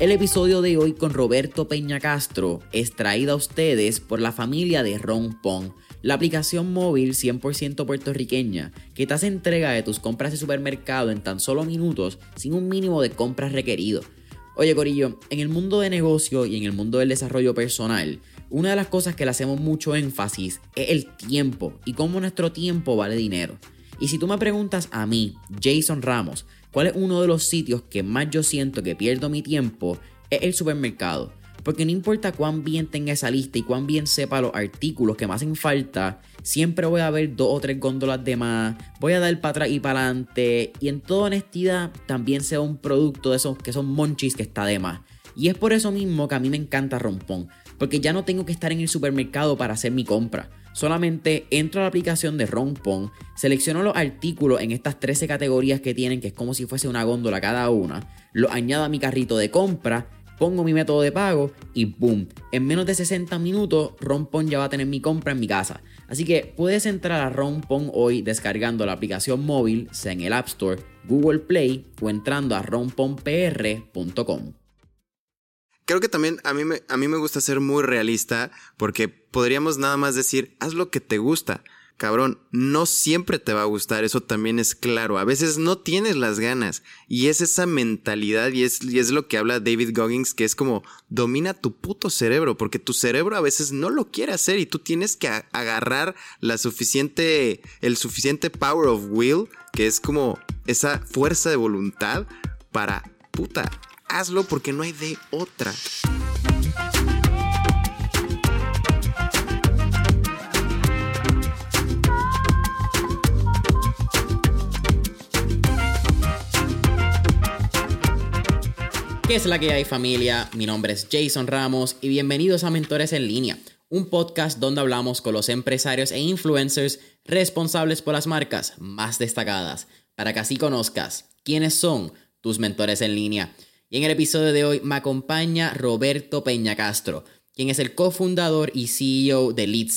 El episodio de hoy con Roberto Peña Castro es traído a ustedes por la familia de Ron Pong, la aplicación móvil 100% puertorriqueña que te hace entrega de tus compras de supermercado en tan solo minutos sin un mínimo de compras requerido. Oye Corillo, en el mundo de negocio y en el mundo del desarrollo personal, una de las cosas que le hacemos mucho énfasis es el tiempo y cómo nuestro tiempo vale dinero. Y si tú me preguntas a mí, Jason Ramos, ¿Cuál es uno de los sitios que más yo siento que pierdo mi tiempo? Es el supermercado. Porque no importa cuán bien tenga esa lista y cuán bien sepa los artículos que me hacen falta, siempre voy a ver dos o tres góndolas de más, voy a dar para atrás y para adelante, y en toda honestidad también sea un producto de esos que son monchis que está de más. Y es por eso mismo que a mí me encanta Rompón, porque ya no tengo que estar en el supermercado para hacer mi compra. Solamente entro a la aplicación de Rompon, selecciono los artículos en estas 13 categorías que tienen, que es como si fuese una góndola cada una, lo añado a mi carrito de compra, pongo mi método de pago y boom, en menos de 60 minutos Rompon ya va a tener mi compra en mi casa. Así que puedes entrar a Rompon hoy descargando la aplicación móvil, sea en el App Store, Google Play o entrando a romponpr.com creo que también a mí, me, a mí me gusta ser muy realista porque podríamos nada más decir, haz lo que te gusta. Cabrón, no siempre te va a gustar, eso también es claro. A veces no tienes las ganas. Y es esa mentalidad y es, y es lo que habla David Goggins, que es como domina tu puto cerebro, porque tu cerebro a veces no lo quiere hacer y tú tienes que agarrar la suficiente, el suficiente power of will, que es como esa fuerza de voluntad para, puta, hazlo porque no hay de otra. ¿Qué es la que hay familia? Mi nombre es Jason Ramos y bienvenidos a Mentores en línea, un podcast donde hablamos con los empresarios e influencers responsables por las marcas más destacadas, para que así conozcas quiénes son tus mentores en línea. Y en el episodio de hoy me acompaña Roberto Peña Castro, quien es el cofundador y CEO de Lead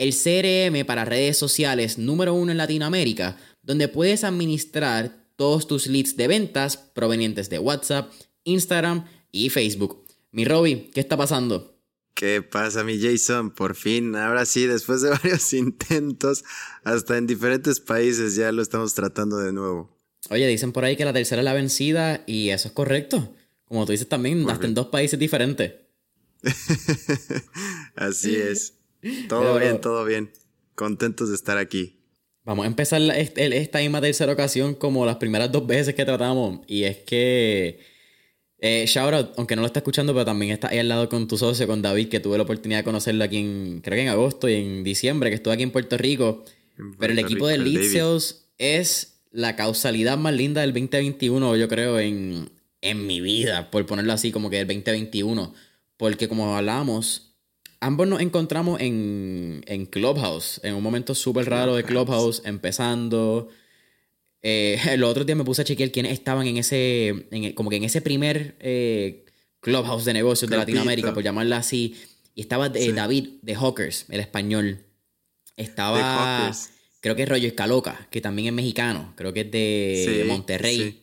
el CRM para redes sociales número uno en Latinoamérica, donde puedes administrar todos tus leads de ventas provenientes de WhatsApp, Instagram y Facebook. Mi Robbie, ¿qué está pasando? ¿Qué pasa, mi Jason? Por fin, ahora sí, después de varios intentos, hasta en diferentes países ya lo estamos tratando de nuevo. Oye, dicen por ahí que la tercera es la vencida y eso es correcto. Como tú dices también, hasta en dos países diferentes. Así es. Todo bien, todo bien. Contentos de estar aquí. Vamos a empezar esta misma tercera ocasión como las primeras dos veces que tratamos. Y es que, eh, shout out, aunque no lo está escuchando, pero también está ahí al lado con tu socio, con David, que tuve la oportunidad de conocerlo aquí en, creo que en agosto y en diciembre, que estuve aquí en Puerto Rico. pero el equipo de Lead Sales es la causalidad más linda del 2021, yo creo, en, en mi vida, por ponerlo así, como que del 2021. Porque como hablábamos, ambos nos encontramos en, en Clubhouse, en un momento súper raro de Clubhouse, empezando. Eh, el otro día me puse a chequear quiénes estaban en ese, en, como que en ese primer eh, Clubhouse de negocios de Latinoamérica, por llamarla así. Y estaba eh, David de Hawkers, el español. Estaba creo que es Rollo Escaloca, que también es mexicano, creo que es de Monterrey.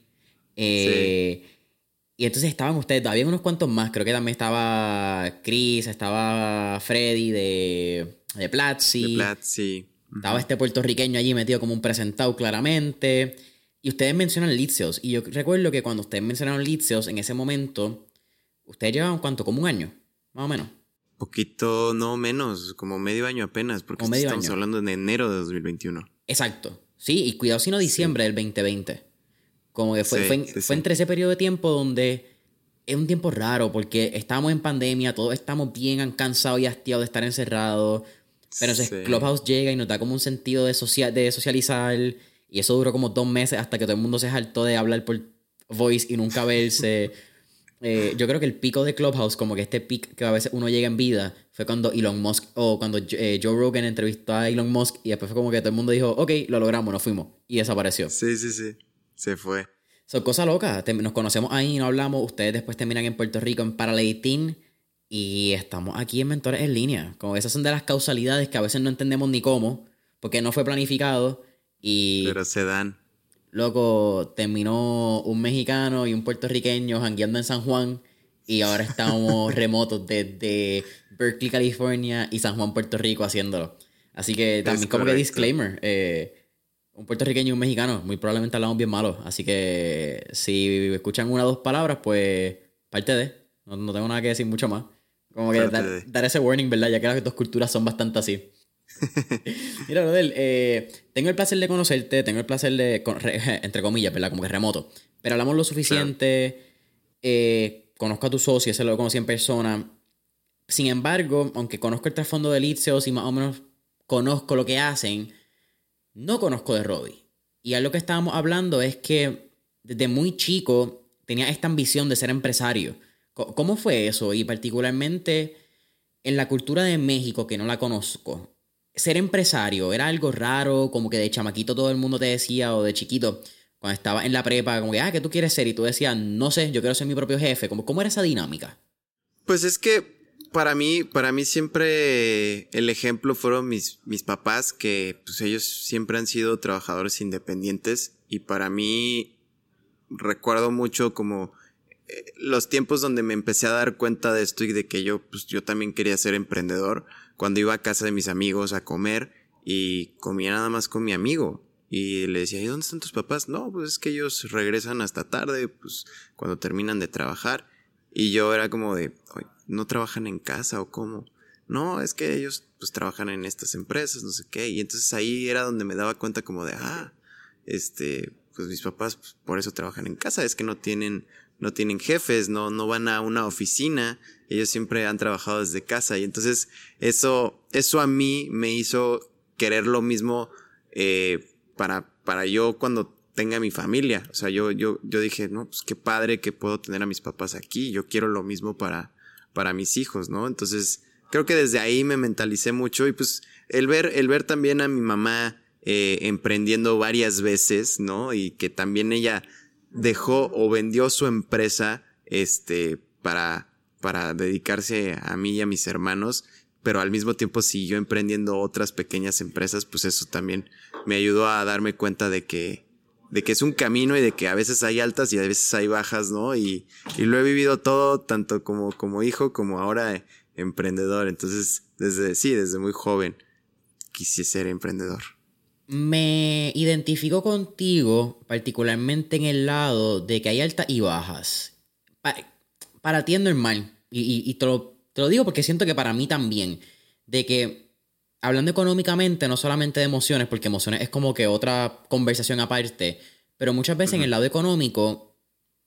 Eh, y entonces estaban ustedes, había unos cuantos más, creo que también estaba Chris, estaba Freddy de, de Platzi. De Platzi. Estaba este puertorriqueño allí metido como un presentado claramente. Y ustedes mencionan Litzeos. Y yo recuerdo que cuando ustedes mencionaron Litzeos, en ese momento, ustedes llevaban cuánto, como un año, más o menos. Poquito, no menos, como medio año apenas, porque estamos hablando en enero de 2021. Exacto. Sí, y cuidado si no diciembre del 2020. Como que fue, fue, entre ese periodo de tiempo donde es un tiempo raro porque estamos en pandemia, todos estamos bien cansados y hastiados de estar encerrados. Pero entonces Clubhouse llega y nos da como un sentido de, social, de socializar. Y eso duró como dos meses hasta que todo el mundo se saltó de hablar por voice y nunca verse. Eh, yo creo que el pico de Clubhouse, como que este pic que a veces uno llega en vida, fue cuando Elon Musk, o cuando eh, Joe Rogan entrevistó a Elon Musk y después fue como que todo el mundo dijo, ok, lo logramos, nos fuimos. Y desapareció. Sí, sí, sí. Se fue. Son cosas locas. Nos conocemos ahí, no hablamos. Ustedes después terminan en Puerto Rico, en Paraleitín. Y estamos aquí en Mentores en Línea. Como esas son de las causalidades que a veces no entendemos ni cómo, porque no fue planificado. Y... Pero se dan. Loco, terminó un mexicano y un puertorriqueño jangueando en San Juan y ahora estamos remotos desde Berkeley, California y San Juan, Puerto Rico haciéndolo. Así que también como que disclaimer, eh, un puertorriqueño y un mexicano, muy probablemente hablamos bien malo. Así que si escuchan una o dos palabras, pues parte de. No, tengo nada que decir mucho más. Como que dar, ese warning, ¿verdad? Ya que las dos culturas son bastante así. Mira, Rodel, eh, tengo el placer de conocerte, tengo el placer de, entre comillas, ¿verdad? Como que remoto. Pero hablamos lo suficiente. Eh, conozco a tu socio, ese lo conocí en persona. Sin embargo, aunque conozco el trasfondo de Litzeos y más o menos conozco lo que hacen, no conozco de Robbie. Y algo que estábamos hablando es que desde muy chico tenía esta ambición de ser empresario. ¿Cómo fue eso? Y particularmente en la cultura de México, que no la conozco, ser empresario era algo raro, como que de chamaquito todo el mundo te decía, o de chiquito, cuando estaba en la prepa, como que, ah, ¿qué tú quieres ser? Y tú decías, no sé, yo quiero ser mi propio jefe. ¿Cómo era esa dinámica? Pues es que para mí, para mí siempre el ejemplo fueron mis, mis papás, que pues ellos siempre han sido trabajadores independientes y para mí recuerdo mucho como eh, los tiempos donde me empecé a dar cuenta de esto y de que yo, pues yo también quería ser emprendedor, cuando iba a casa de mis amigos a comer y comía nada más con mi amigo. Y le decía, ¿y dónde están tus papás? No, pues es que ellos regresan hasta tarde, pues cuando terminan de trabajar. Y yo era como de, no trabajan en casa o cómo. No, es que ellos pues trabajan en estas empresas, no sé qué. Y entonces ahí era donde me daba cuenta como de, ah, este, pues mis papás pues, por eso trabajan en casa, es que no tienen, no tienen jefes, no, no van a una oficina, ellos siempre han trabajado desde casa. Y entonces eso, eso a mí me hizo querer lo mismo, eh, para, para yo cuando tenga mi familia. O sea, yo, yo, yo dije, no, pues qué padre que puedo tener a mis papás aquí. Yo quiero lo mismo para, para mis hijos, ¿no? Entonces, creo que desde ahí me mentalicé mucho y pues el ver, el ver también a mi mamá eh, emprendiendo varias veces, ¿no? Y que también ella dejó o vendió su empresa, este, para, para dedicarse a mí y a mis hermanos, pero al mismo tiempo siguió emprendiendo otras pequeñas empresas, pues eso también me ayudó a darme cuenta de que, de que es un camino y de que a veces hay altas y a veces hay bajas, ¿no? Y, y lo he vivido todo, tanto como, como hijo como ahora emprendedor. Entonces, desde, sí, desde muy joven quise ser emprendedor. Me identifico contigo, particularmente en el lado de que hay altas y bajas. Para, ti es normal, y, y, te, lo, te lo digo porque siento que para mí también, de que hablando económicamente, no solamente de emociones, porque emociones es como que otra conversación aparte, pero muchas veces en el lado económico,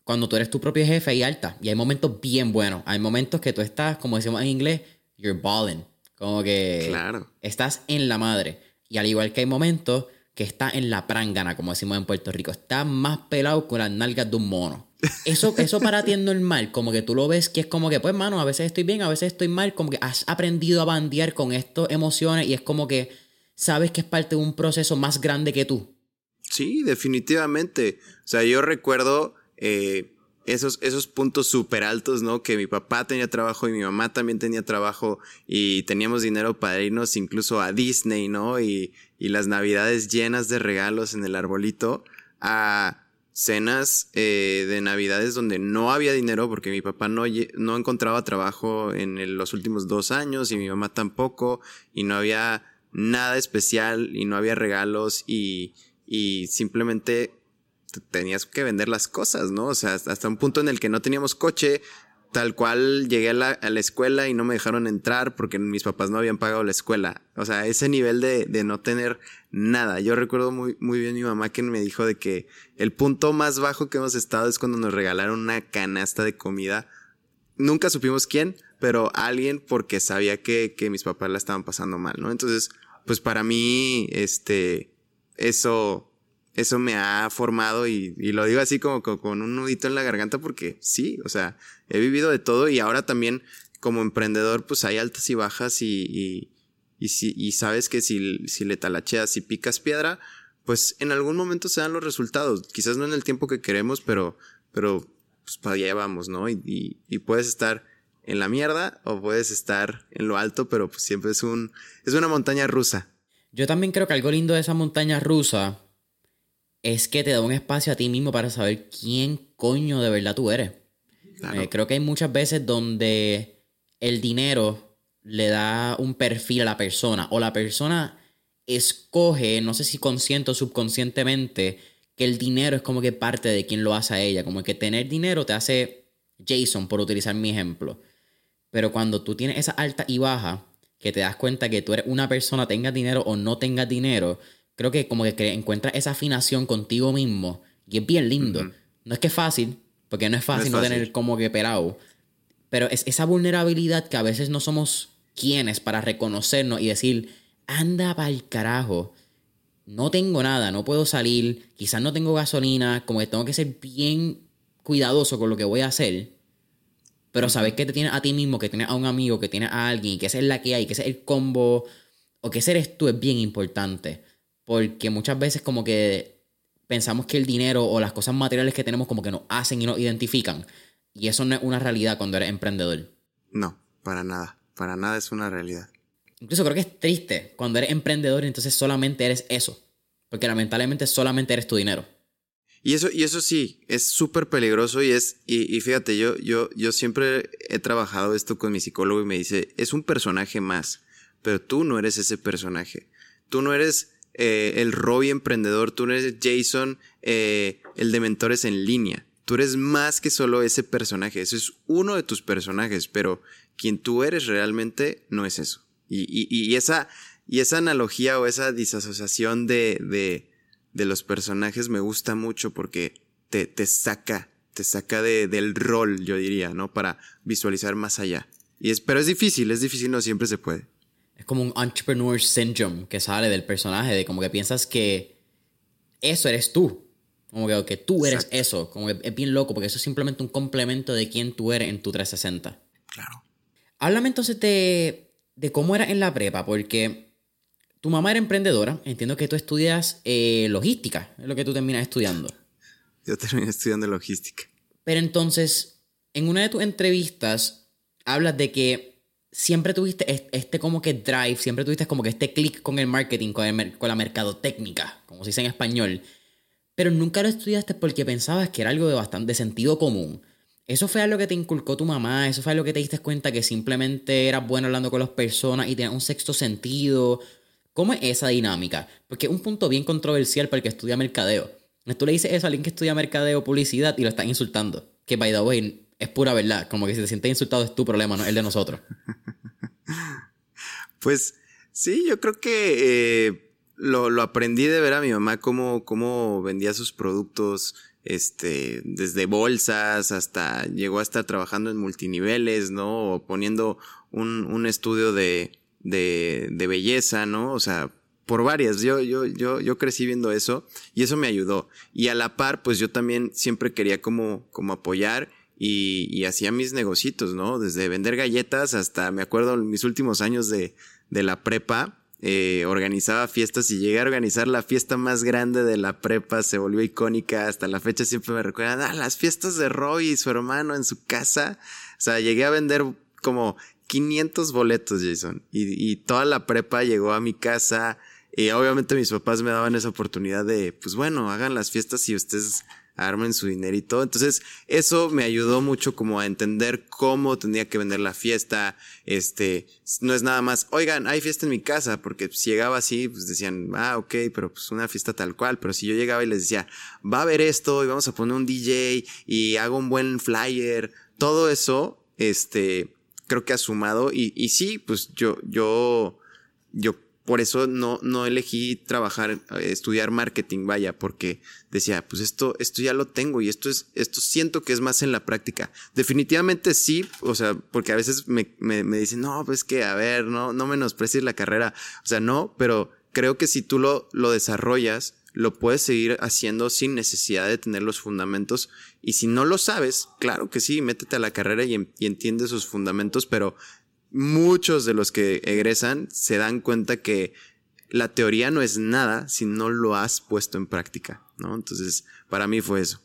cuando tú eres tu propio jefe, hay alta. Y hay momentos bien buenos. Hay momentos que tú estás, como decimos en inglés, you're balling. Como que claro. estás en la madre. Y al igual que hay momentos que está en la prangana, como decimos en Puerto Rico. Está más pelado con las nalgas de un mono. Eso, eso para ti es normal, como que tú lo ves que es como que, pues, mano, a veces estoy bien, a veces estoy mal, como que has aprendido a bandear con estas emociones y es como que sabes que es parte de un proceso más grande que tú. Sí, definitivamente. O sea, yo recuerdo eh, esos, esos puntos súper altos, ¿no? Que mi papá tenía trabajo y mi mamá también tenía trabajo y teníamos dinero para irnos incluso a Disney, ¿no? Y, y las navidades llenas de regalos en el arbolito. A cenas eh, de navidades donde no había dinero porque mi papá no, no encontraba trabajo en los últimos dos años y mi mamá tampoco y no había nada especial y no había regalos y, y simplemente tenías que vender las cosas, ¿no? O sea, hasta un punto en el que no teníamos coche, tal cual llegué a la, escuela y no me dejaron entrar porque mis papás no habían pagado la escuela. O sea, ese nivel de, no tener nada. Yo recuerdo muy, muy bien mi mamá que me dijo de que el punto más bajo que hemos estado es cuando nos regalaron una canasta de comida. Nunca supimos quién, pero alguien porque sabía que, que mis papás la estaban pasando mal, ¿no? Entonces, pues para mí, este, eso eso me ha formado y, lo digo así como, con un nudito en la garganta porque sí, o sea, he vivido de todo y ahora también como emprendedor pues hay altas y bajas y, y sabes que si, si le talacheas y picas piedra, pues en algún momento se dan los resultados. Quizás no en el tiempo que queremos, pero, pero pues para allá vamos, ¿no? Y, y, puedes estar en la mierda o puedes estar en lo alto, pero pues siempre es un, es una montaña rusa. Yo también creo que algo lindo de esa montaña rusa es que te da un espacio a ti mismo para saber quién coño de verdad tú eres. Eh, creo que hay muchas veces donde el dinero le da un perfil a la persona o la persona escoge, no sé si consciente o subconscientemente, que el dinero es como que parte de quien lo hace a ella, como que tener dinero te hace Jason, por utilizar mi ejemplo. Pero cuando tú tienes esa alta y baja, que te das cuenta que tú eres una persona, tengas dinero o no tengas dinero, creo que como que encuentras esa afinación contigo mismo y es bien lindo. No es que es fácil, porque no es fácil no, tener como que perado, pero es esa vulnerabilidad que a veces no somos quienes para reconocernos y decir, anda el carajo, no tengo nada, no puedo salir, quizás no tengo gasolina, como que tengo que ser bien cuidadoso con lo que voy a hacer. Pero sabes que te tienes a ti mismo, que tienes a un amigo, que tienes a alguien, que esa es la que hay, que ese es el combo, o que ese eres tú, es bien importante. Porque muchas veces como que pensamos que el dinero o las cosas materiales que tenemos como que nos hacen y nos identifican. Y eso no es una realidad cuando eres emprendedor. No, para nada. Para nada es una realidad. Incluso creo que es triste cuando eres emprendedor y entonces solamente eres eso. Porque lamentablemente solamente eres tu dinero. Y eso, y eso sí, es súper peligroso y es, y, fíjate, yo, yo, yo siempre he trabajado esto con mi psicólogo y me dice, es un personaje más, pero tú no eres ese personaje. Tú no eres eh, el Robbie emprendedor, tú no eres Jason, eh, el de mentores en línea. Tú eres más que solo ese personaje, eso es uno de tus personajes, pero quien tú eres realmente no es eso. Y, esa, y esa analogía o esa disasociación de, de de los personajes me gusta mucho porque te, te saca, te saca de, del rol, yo diría, ¿no? Para visualizar más allá. Y es, pero es difícil, es difícil, no siempre se puede. Es como un entrepreneur syndrome que sale del personaje, de como que piensas que eso eres tú. Como que, que tú eres eso. Como que es bien loco, porque eso es simplemente un complemento de quién tú eres en tu 360. Claro. Háblame entonces de, de cómo era en la prepa, porque tu mamá era emprendedora, entiendo que tú estudias eh, logística, es lo que tú terminas estudiando. Yo terminé estudiando logística. Pero entonces, en una de tus entrevistas, hablas de que siempre tuviste este como que drive, siempre tuviste como que este clic con el marketing, con, el, con la mercadotecnia, como se dice en español, pero nunca lo estudiaste porque pensabas que era algo de bastante sentido común. ¿Eso fue algo que te inculcó tu mamá? ¿Eso fue algo que te diste cuenta que simplemente eras bueno hablando con las personas y tenías un sexto sentido? ¿Cómo es esa dinámica? Porque es un punto bien controversial para el que estudia mercadeo. Tú le dices eso a alguien que estudia mercadeo publicidad y lo están insultando. Que, by the way, es pura verdad. Como que si te sientes insultado es tu problema, no el de nosotros. pues sí, yo creo que eh, lo, aprendí de ver a mi mamá cómo, cómo vendía sus productos, este, desde bolsas hasta llegó a estar trabajando en multiniveles, ¿no? O poniendo un, un estudio de, de, de belleza, ¿no? O sea, por varias. Yo, yo, yo, yo crecí viendo eso y eso me ayudó. Y a la par, pues yo también siempre quería como, como apoyar y, y hacía mis negocitos, ¿no? Desde vender galletas hasta, me acuerdo, mis últimos años de, de la prepa, eh, organizaba fiestas y llegué a organizar la fiesta más grande de la prepa, se volvió icónica, hasta la fecha siempre me recuerdan, ah, las fiestas de Roy y su hermano en su casa. O sea, llegué a vender como 500 boletos, Jason. Y, toda la prepa llegó a mi casa. Y obviamente mis papás me daban esa oportunidad de, pues bueno, hagan las fiestas y ustedes armen su dinero y todo. Entonces, eso me ayudó mucho como a entender cómo tenía que vender la fiesta. Este, no es nada más, oigan, hay fiesta en mi casa, porque si llegaba así, pues decían, ah, ok, pero pues una fiesta tal cual. Pero si yo llegaba y les decía, va a haber esto y vamos a poner un DJ y hago un buen flyer, todo eso, este, creo que ha sumado y, y sí, pues yo, yo, yo por eso no, no elegí trabajar, eh, estudiar marketing, vaya, porque decía, pues esto, esto ya lo tengo y esto es, esto siento que es más en la práctica. Definitivamente sí, o sea, porque a veces me, me, me dicen, no, pues que, a ver, no, no menosprecies la carrera. O sea, no, pero creo que si tú lo, lo desarrollas, lo puedes seguir haciendo sin necesidad de tener los fundamentos. Y si no lo sabes, claro que sí, métete a la carrera y, entiendes entiende sus fundamentos, pero muchos de los que egresan se dan cuenta que la teoría no es nada si no lo has puesto en práctica, ¿no? Entonces, para mí fue eso.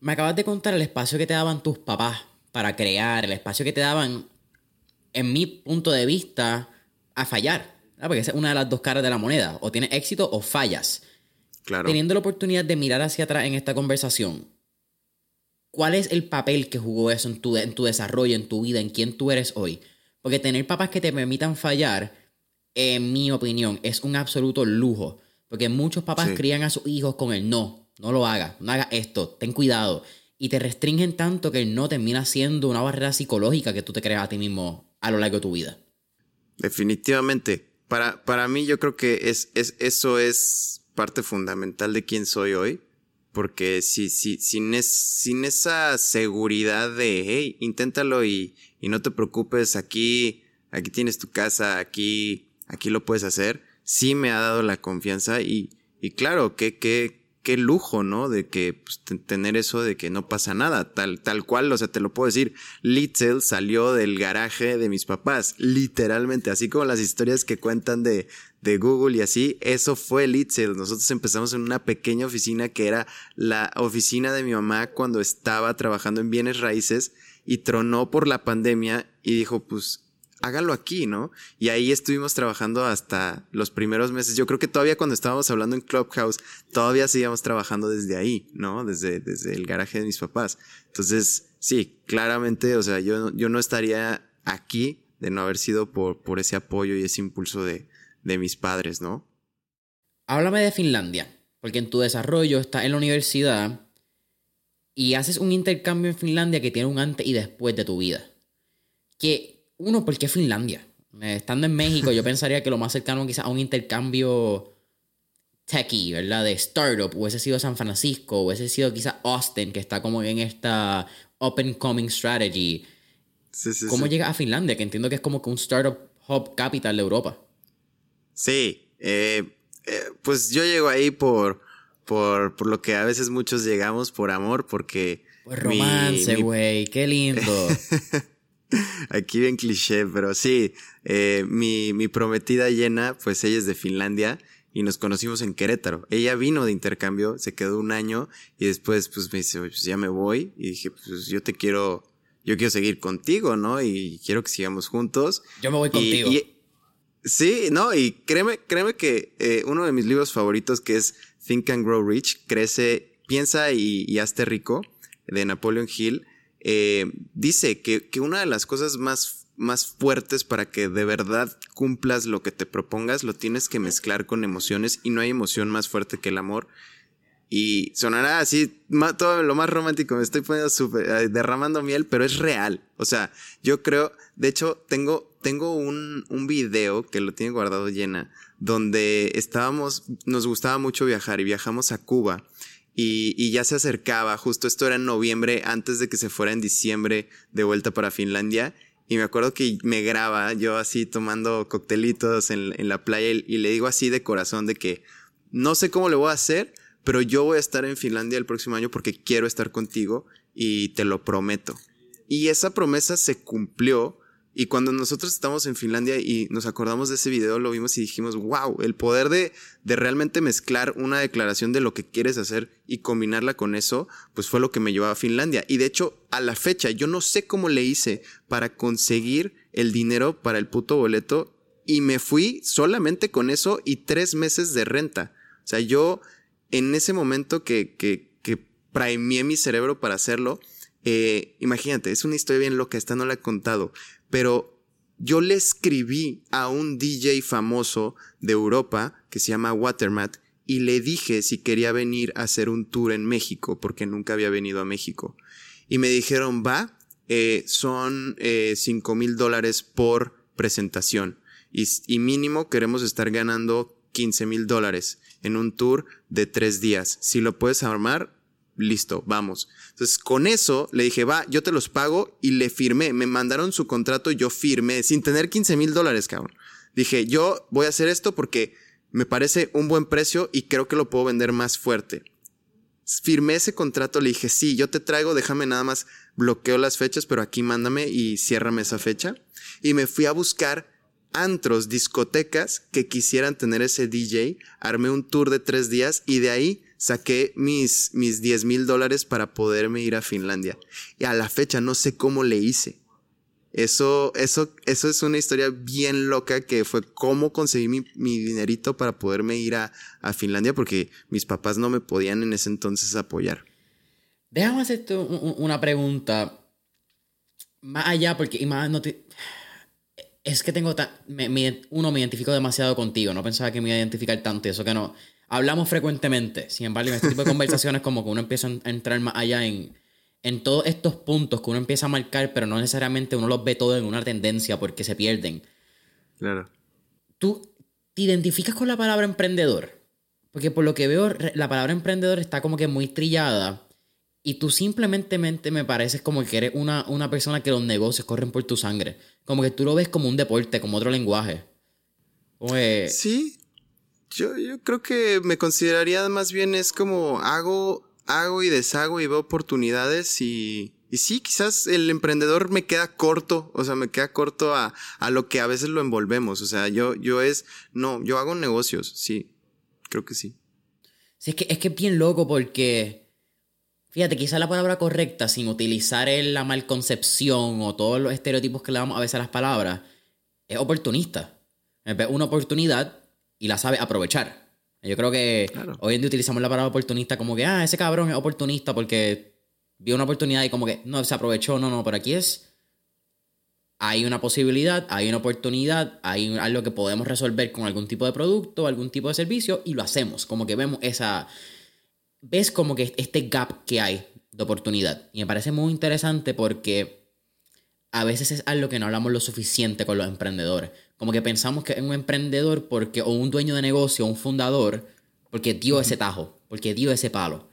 Me acabas de contar el espacio que te daban tus papás para crear, el espacio que te daban, en mi punto de vista, a fallar. Porque esa es una de las dos caras de la moneda. O tienes éxito o fallas. Claro. Teniendo la oportunidad de mirar hacia atrás en esta conversación, ¿cuál es el papel que jugó eso en tu, en tu desarrollo, en tu vida, en quién tú eres hoy? Porque tener papás que te permitan fallar, en mi opinión, es un absoluto lujo. Porque muchos papás crían a sus hijos con el no, no lo hagas, no hagas esto, ten cuidado. Y te restringen tanto que el no termina siendo una barrera psicológica que tú te creas a ti mismo a lo largo de tu vida. Definitivamente. Para, para mí yo creo que es, es, eso es parte fundamental de quién soy hoy. Porque si, si, sin, sin esa seguridad de, hey, inténtalo y, y no te preocupes, aquí, aquí tienes tu casa, aquí, aquí lo puedes hacer, sí me ha dado la confianza y, y claro, que, que, qué lujo, ¿no? De que pues, tener eso de que no pasa nada, tal, tal cual, o sea, te lo puedo decir, Little salió del garaje de mis papás, literalmente, así como las historias que cuentan de, de Google y así, eso fue Little. Nosotros empezamos en una pequeña oficina que era la oficina de mi mamá cuando estaba trabajando en bienes raíces y tronó por la pandemia y dijo, pues hágalo aquí, ¿no? Y ahí estuvimos trabajando hasta los primeros meses. Yo creo que todavía cuando estábamos hablando en Clubhouse, todavía seguíamos trabajando desde ahí, ¿no? Desde, desde el garaje de mis papás. Entonces, sí, claramente, o sea, yo, yo no estaría aquí de no haber sido por, por ese apoyo y ese impulso de, de mis padres, ¿no? Háblame de Finlandia, porque en tu desarrollo estás en la universidad y haces un intercambio en Finlandia que tiene un antes y después de tu vida. Que uno, ¿por qué Finlandia? Eh, estando en México, yo pensaría que lo más cercano quizás a un intercambio techie, ¿verdad? De startup, hubiese sido San Francisco, hubiese sido quizás Austin, que está como en esta open coming strategy. Sí, sí, ¿Cómo llega a Finlandia? Que entiendo que es como que un startup hub capital de Europa. Sí, eh, eh, pues yo llego ahí por, por, por, lo que a veces muchos llegamos por amor, porque... Pues romance, güey, qué lindo. Aquí bien cliché, pero sí, eh, mi, mi prometida llena, pues ella es de Finlandia y nos conocimos en Querétaro. Ella vino de intercambio, se quedó un año y después pues me dice, pues ya me voy y dije, pues yo te quiero, yo quiero seguir contigo, ¿no? Y quiero que sigamos juntos. Yo me voy contigo. sí, no, y créeme, créeme que eh, uno de mis libros favoritos que es Think and Grow Rich, crece, piensa y, y hazte rico, de Napoleon Hill, eh, dice que, que, una de las cosas más, más fuertes para que de verdad cumplas lo que te propongas, lo tienes que mezclar con emociones y no hay emoción más fuerte que el amor. Y sonará así, todo lo más romántico, me estoy poniendo derramando miel, pero es real. O sea, yo creo, de hecho, tengo, tengo un, un video que lo tiene guardado llena, donde estábamos, nos gustaba mucho viajar y viajamos a Cuba y, ya se acercaba, justo esto era en noviembre, antes de que se fuera en diciembre de vuelta para Finlandia. Y me acuerdo que me graba yo así tomando coctelitos en, la playa y, y, le digo así de corazón de que no sé cómo le voy a hacer, pero yo voy a estar en Finlandia el próximo año porque quiero estar contigo y te lo prometo. Y esa promesa se cumplió y cuando nosotros estamos en Finlandia y nos acordamos de ese video, lo vimos y dijimos, wow, el poder de, de realmente mezclar una declaración de lo que quieres hacer y combinarla con eso, pues fue lo que me llevaba a Finlandia. Y de hecho, a la fecha, yo no sé cómo le hice para conseguir el dinero para el puto boleto y me fui solamente con eso y tres meses de renta. O sea, yo en ese momento que, que, que mi cerebro para hacerlo, eh, imagínate, es una historia bien loca, esta no la he contado, pero yo le escribí a un DJ famoso de Europa que se llama Watermat y le dije si quería venir a hacer un tour en México porque nunca había venido a México. Y me dijeron, va, eh, son eh, cinco mil dólares por presentación y, y mínimo queremos estar ganando 15 mil dólares en un tour de tres días. Si lo puedes armar, listo, vamos. Entonces, con eso le dije, va, yo te los pago y le firmé. Me mandaron su contrato yo firmé sin tener 15 mil dólares, cabrón. Dije, yo voy a hacer esto porque me parece un buen precio y creo que lo puedo vender más fuerte. Firmé ese contrato, le dije, sí, yo te traigo, déjame nada más, bloqueo las fechas, pero aquí mándame y ciérrame esa fecha. Y me fui a buscar antros, discotecas que quisieran tener ese DJ, armé un tour de tres días y de ahí saqué mis, mis 10 mil dólares para poderme ir a Finlandia. Y a la fecha no sé cómo le hice. Eso, eso, eso es una historia bien loca que fue cómo conseguí mi, mi dinerito para poderme ir a, a, Finlandia porque mis papás no me podían en ese entonces apoyar. Déjame hacerte una pregunta. Más allá, porque y más no te... Es que tengo... uno, me identifico demasiado contigo. No pensaba que me iba a identificar tanto. Eso que no... Hablamos frecuentemente. Sin embargo, en este tipo de conversaciones como que uno empieza a entrar más allá en en todos estos puntos que uno empieza a marcar, pero no necesariamente uno los ve todo en una tendencia porque se pierden. Claro. ¿Tú te identificas con la palabra emprendedor? Porque por lo que veo, la palabra emprendedor está como que muy trillada. Y tú simplemente me pareces como que eres una, una persona que los negocios corren por tu sangre. Como que tú lo ves como un deporte, como otro lenguaje. Sí. Yo, yo creo que me consideraría más bien es como hago hago y deshago y veo oportunidades y, y sí, quizás el emprendedor me queda corto, o sea, me queda corto a, a lo que a veces lo envolvemos, o sea, yo, yo es, no, yo hago negocios, sí, creo que sí. Sí, es que es que bien loco porque, fíjate, quizás la palabra correcta, sin utilizar la malconcepción o todos los estereotipos que le damos a veces a las palabras, es oportunista. Una oportunidad y la sabe aprovechar. Yo creo que hoy en día utilizamos la palabra oportunista como que, ah, ese cabrón es oportunista porque vio una oportunidad y como que no se aprovechó, no, no, pero aquí es, hay una posibilidad, hay una oportunidad, hay algo que podemos resolver con algún tipo de producto, algún tipo de servicio y lo hacemos, como que vemos esa, ves como que este gap que hay de oportunidad. Y me parece muy interesante porque a veces es algo que no hablamos lo suficiente con los emprendedores. Como que pensamos que es un emprendedor porque, o un dueño de negocio, o un fundador, porque dio ese tajo, porque dio ese palo.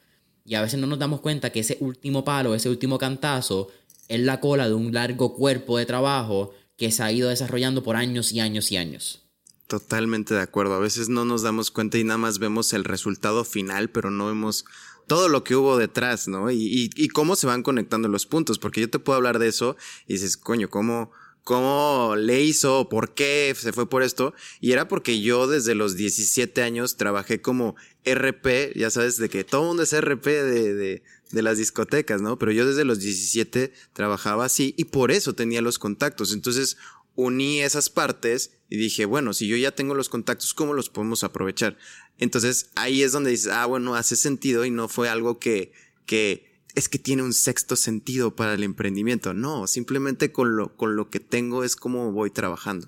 Y a veces no nos damos cuenta que ese último palo, ese último cantazo, es la cola de un largo cuerpo de trabajo que se ha ido desarrollando por años y años y años. Totalmente de acuerdo. A veces no nos damos cuenta y nada más vemos el resultado final, pero no vemos todo lo que hubo detrás, ¿no? Y, y cómo se van conectando los puntos, porque yo te puedo hablar de eso y dices, coño, ¿cómo, cómo le hizo, por qué se fue por esto. Y era porque yo desde los 17 años trabajé como RP, ya sabes, de que todo mundo es RP de, de, de, las discotecas, ¿no? Pero yo desde los 17 trabajaba así y por eso tenía los contactos. Entonces uní esas partes y dije, bueno, si yo ya tengo los contactos, ¿cómo los podemos aprovechar? Entonces ahí es donde dices, ah, bueno, hace sentido y no fue algo que, que es que tiene un sexto sentido para el emprendimiento. No, simplemente con lo, con lo que tengo es como voy trabajando.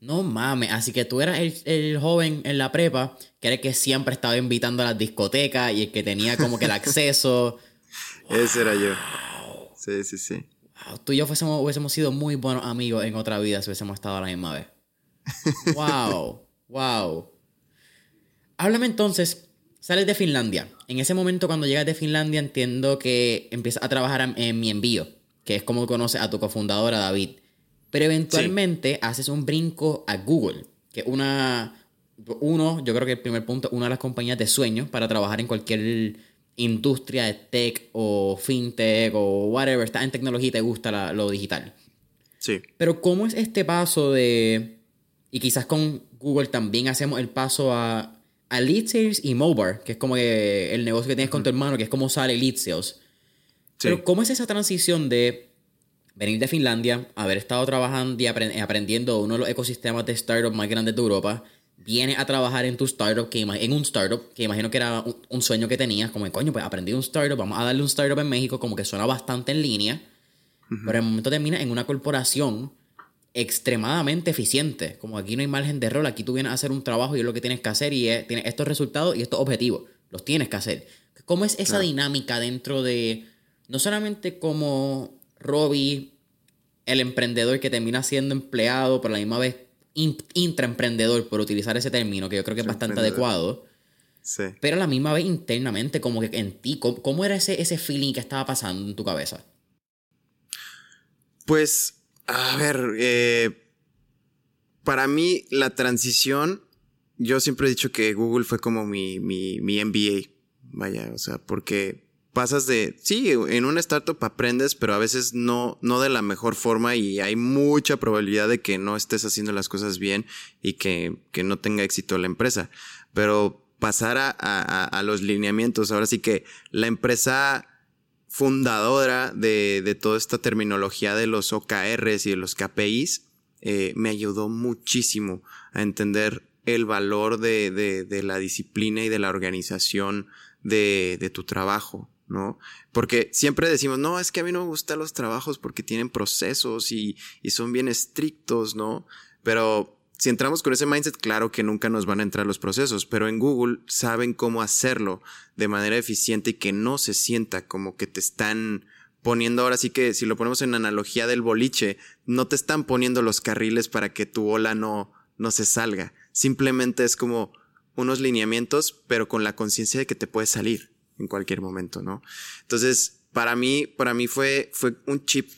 No mames, así que tú eras el, joven en la prepa que era el que siempre estaba invitando a las discotecas y el que tenía como que el acceso. Ese era yo. Sí, sí, sí. Tú y yo hubiésemos sido muy buenos amigos en otra vida si hubiésemos estado a la misma vez. wow, wow. Háblame entonces Sales de Finlandia. En ese momento, cuando llegas de Finlandia, entiendo que empiezas a trabajar en mi envío, que es como conoces a tu cofundadora, David. Pero eventualmente haces un brinco a Google, que es una. Uno, yo creo que el primer punto, una de las compañías de sueños para trabajar en cualquier industria de tech o fintech o whatever, estás en tecnología y te gusta lo digital. Sí. Pero, ¿cómo es este paso de. Y quizás con Google también hacemos el paso a a Lead Sales y Mobar, que es como que el negocio que tienes con tu hermano, que es como sale Lead Sales. Pero ¿cómo es esa transición de venir de Finlandia, haber estado trabajando y aprendiendo uno de los ecosistemas de startup más grandes de Europa, viene a trabajar en tu startup, que en un startup, que imagino que era un, sueño que tenías, como, coño, pues aprendí un startup, vamos a darle un startup en México, como que suena bastante en línea, pero en el momento termina en una corporación extremadamente eficiente. Como aquí no hay margen de error, aquí tú vienes a hacer un trabajo y es lo que tienes que hacer y tienes estos resultados y estos objetivos. Los tienes que hacer. ¿Cómo es esa dinámica dentro de, no solamente como Robbie, el emprendedor que termina siendo empleado, pero a la misma vez intraemprendedor, por utilizar ese término, que yo creo que es bastante adecuado. Sí. Pero a la misma vez internamente, como que en ti, ¿cómo, era ese, ese feeling que estaba pasando en tu cabeza? Pues a ver, eh, para mí la transición, yo siempre he dicho que Google fue como mi, mi, mi MBA. Vaya, o sea, porque pasas de, sí, en una startup aprendes, pero a veces no, no de la mejor forma y hay mucha probabilidad de que no estés haciendo las cosas bien y que, que no tenga éxito la empresa. Pero pasar a, a, a los lineamientos, ahora sí que la empresa fundadora de, de, toda esta terminología de los OKRs y de los KPIs, eh, me ayudó muchísimo a entender el valor de, de, de, la disciplina y de la organización de, tu trabajo, ¿no? Porque siempre decimos, no, es que a mí no me gustan los trabajos porque tienen procesos y, y son bien estrictos, ¿no? Pero si entramos con ese mindset, claro que nunca nos van a entrar los procesos, pero en Google saben cómo hacerlo de manera eficiente y que no se sienta como que te están poniendo ahora sí que si lo ponemos en analogía del boliche, no te están poniendo los carriles para que tu ola no, no se salga. Simplemente es como unos lineamientos, pero con la conciencia de que te puedes salir en cualquier momento, ¿no? Entonces, para mí, para mí fue, fue un chip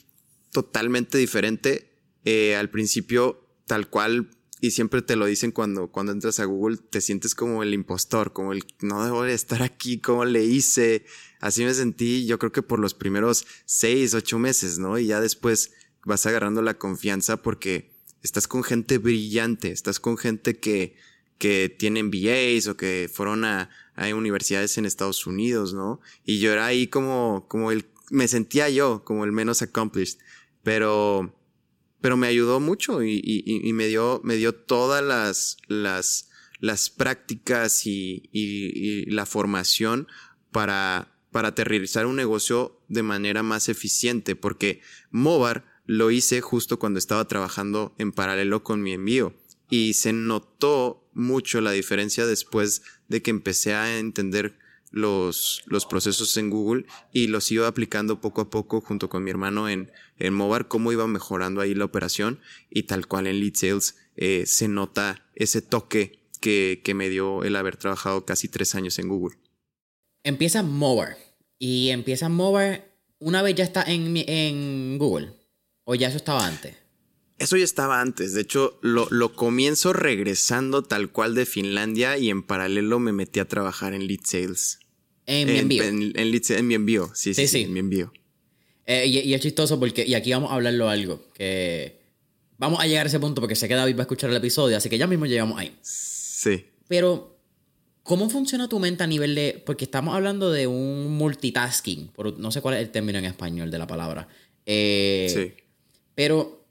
totalmente diferente. Eh, al principio, tal cual y siempre te lo dicen cuando, cuando entras a Google, te sientes como el impostor, como el no debo de estar aquí, como le hice. Así me sentí, yo creo que por los primeros seis, ocho meses, ¿no? Y ya después vas agarrando la confianza porque estás con gente brillante, estás con gente que, que tiene MBAs o que fueron a, a universidades en Estados Unidos, ¿no? Y yo era ahí como, como el, me sentía yo como el menos accomplished, pero pero me ayudó mucho y, me dio, me dio todas las, las, prácticas y, la formación para, para aterrizar un negocio de manera más eficiente, porque Movar lo hice justo cuando estaba trabajando en paralelo con mi envío y se notó mucho la diferencia después de que empecé a entender los, los procesos en Google y los iba aplicando poco a poco junto con mi hermano en, en Movar, cómo iba mejorando ahí la operación y tal cual en Lead Sales eh, se nota ese toque que, que me dio el haber trabajado casi tres años en Google. Empieza Movar y empieza Movar una vez ya está en, en Google o ya eso estaba antes. Eso ya estaba antes. De hecho, lo, lo, comienzo regresando tal cual de Finlandia y en paralelo me metí a trabajar en Lead Sales. En mi envío. En, en, mi envío, sí, sí, sí, en mi envío. Eh, y, y, es chistoso porque, y aquí vamos a hablarlo algo, que vamos a llegar a ese punto porque sé que David va a escuchar el episodio, así que ya mismo llegamos ahí. Sí. Pero, ¿cómo funciona tu mente a nivel de, porque estamos hablando de un multitasking, por, no sé cuál es el término en español de la palabra. Eh, sí. Pero,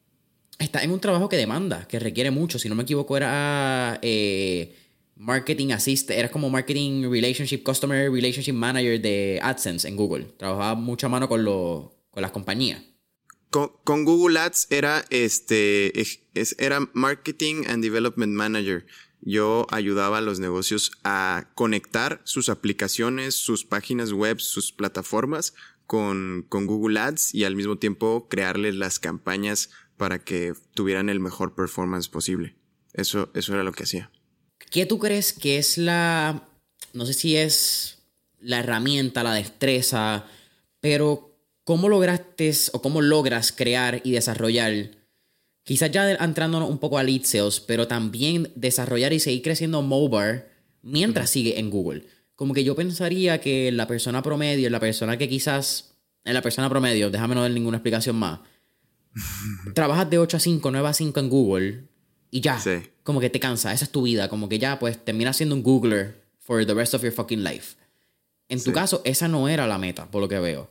está en un trabajo que demanda, que requiere mucho, si no me equivoco era... Eh, marketing assist, eras como marketing relationship, customer relationship manager de AdSense en Google. Trabajaba mucha mano con, lo, con las compañías. Con, con, Google Ads era este es, era marketing and development manager. Yo ayudaba a los negocios a conectar sus aplicaciones, sus páginas web, sus plataformas con, con Google Ads y al mismo tiempo crearles las campañas para que tuvieran el mejor performance posible. Eso, eso era lo que hacía. ¿Qué tú crees que es la, no sé si es la herramienta, la destreza, pero cómo lograste o cómo logras crear y desarrollar, quizás ya entrando un poco a lead sales, pero también desarrollar y seguir creciendo mobile mientras sigue en Google? Como que yo pensaría que la persona promedio, la persona que quizás, en la persona promedio, déjame no dar ninguna explicación más, trabajas de 8 a 5, 9 a 5 en Google y ya. Como que te cansa, esa es tu vida. Como que ya, pues terminas siendo un Googler for the rest of your fucking life. En tu caso, esa no era la meta, por lo que veo.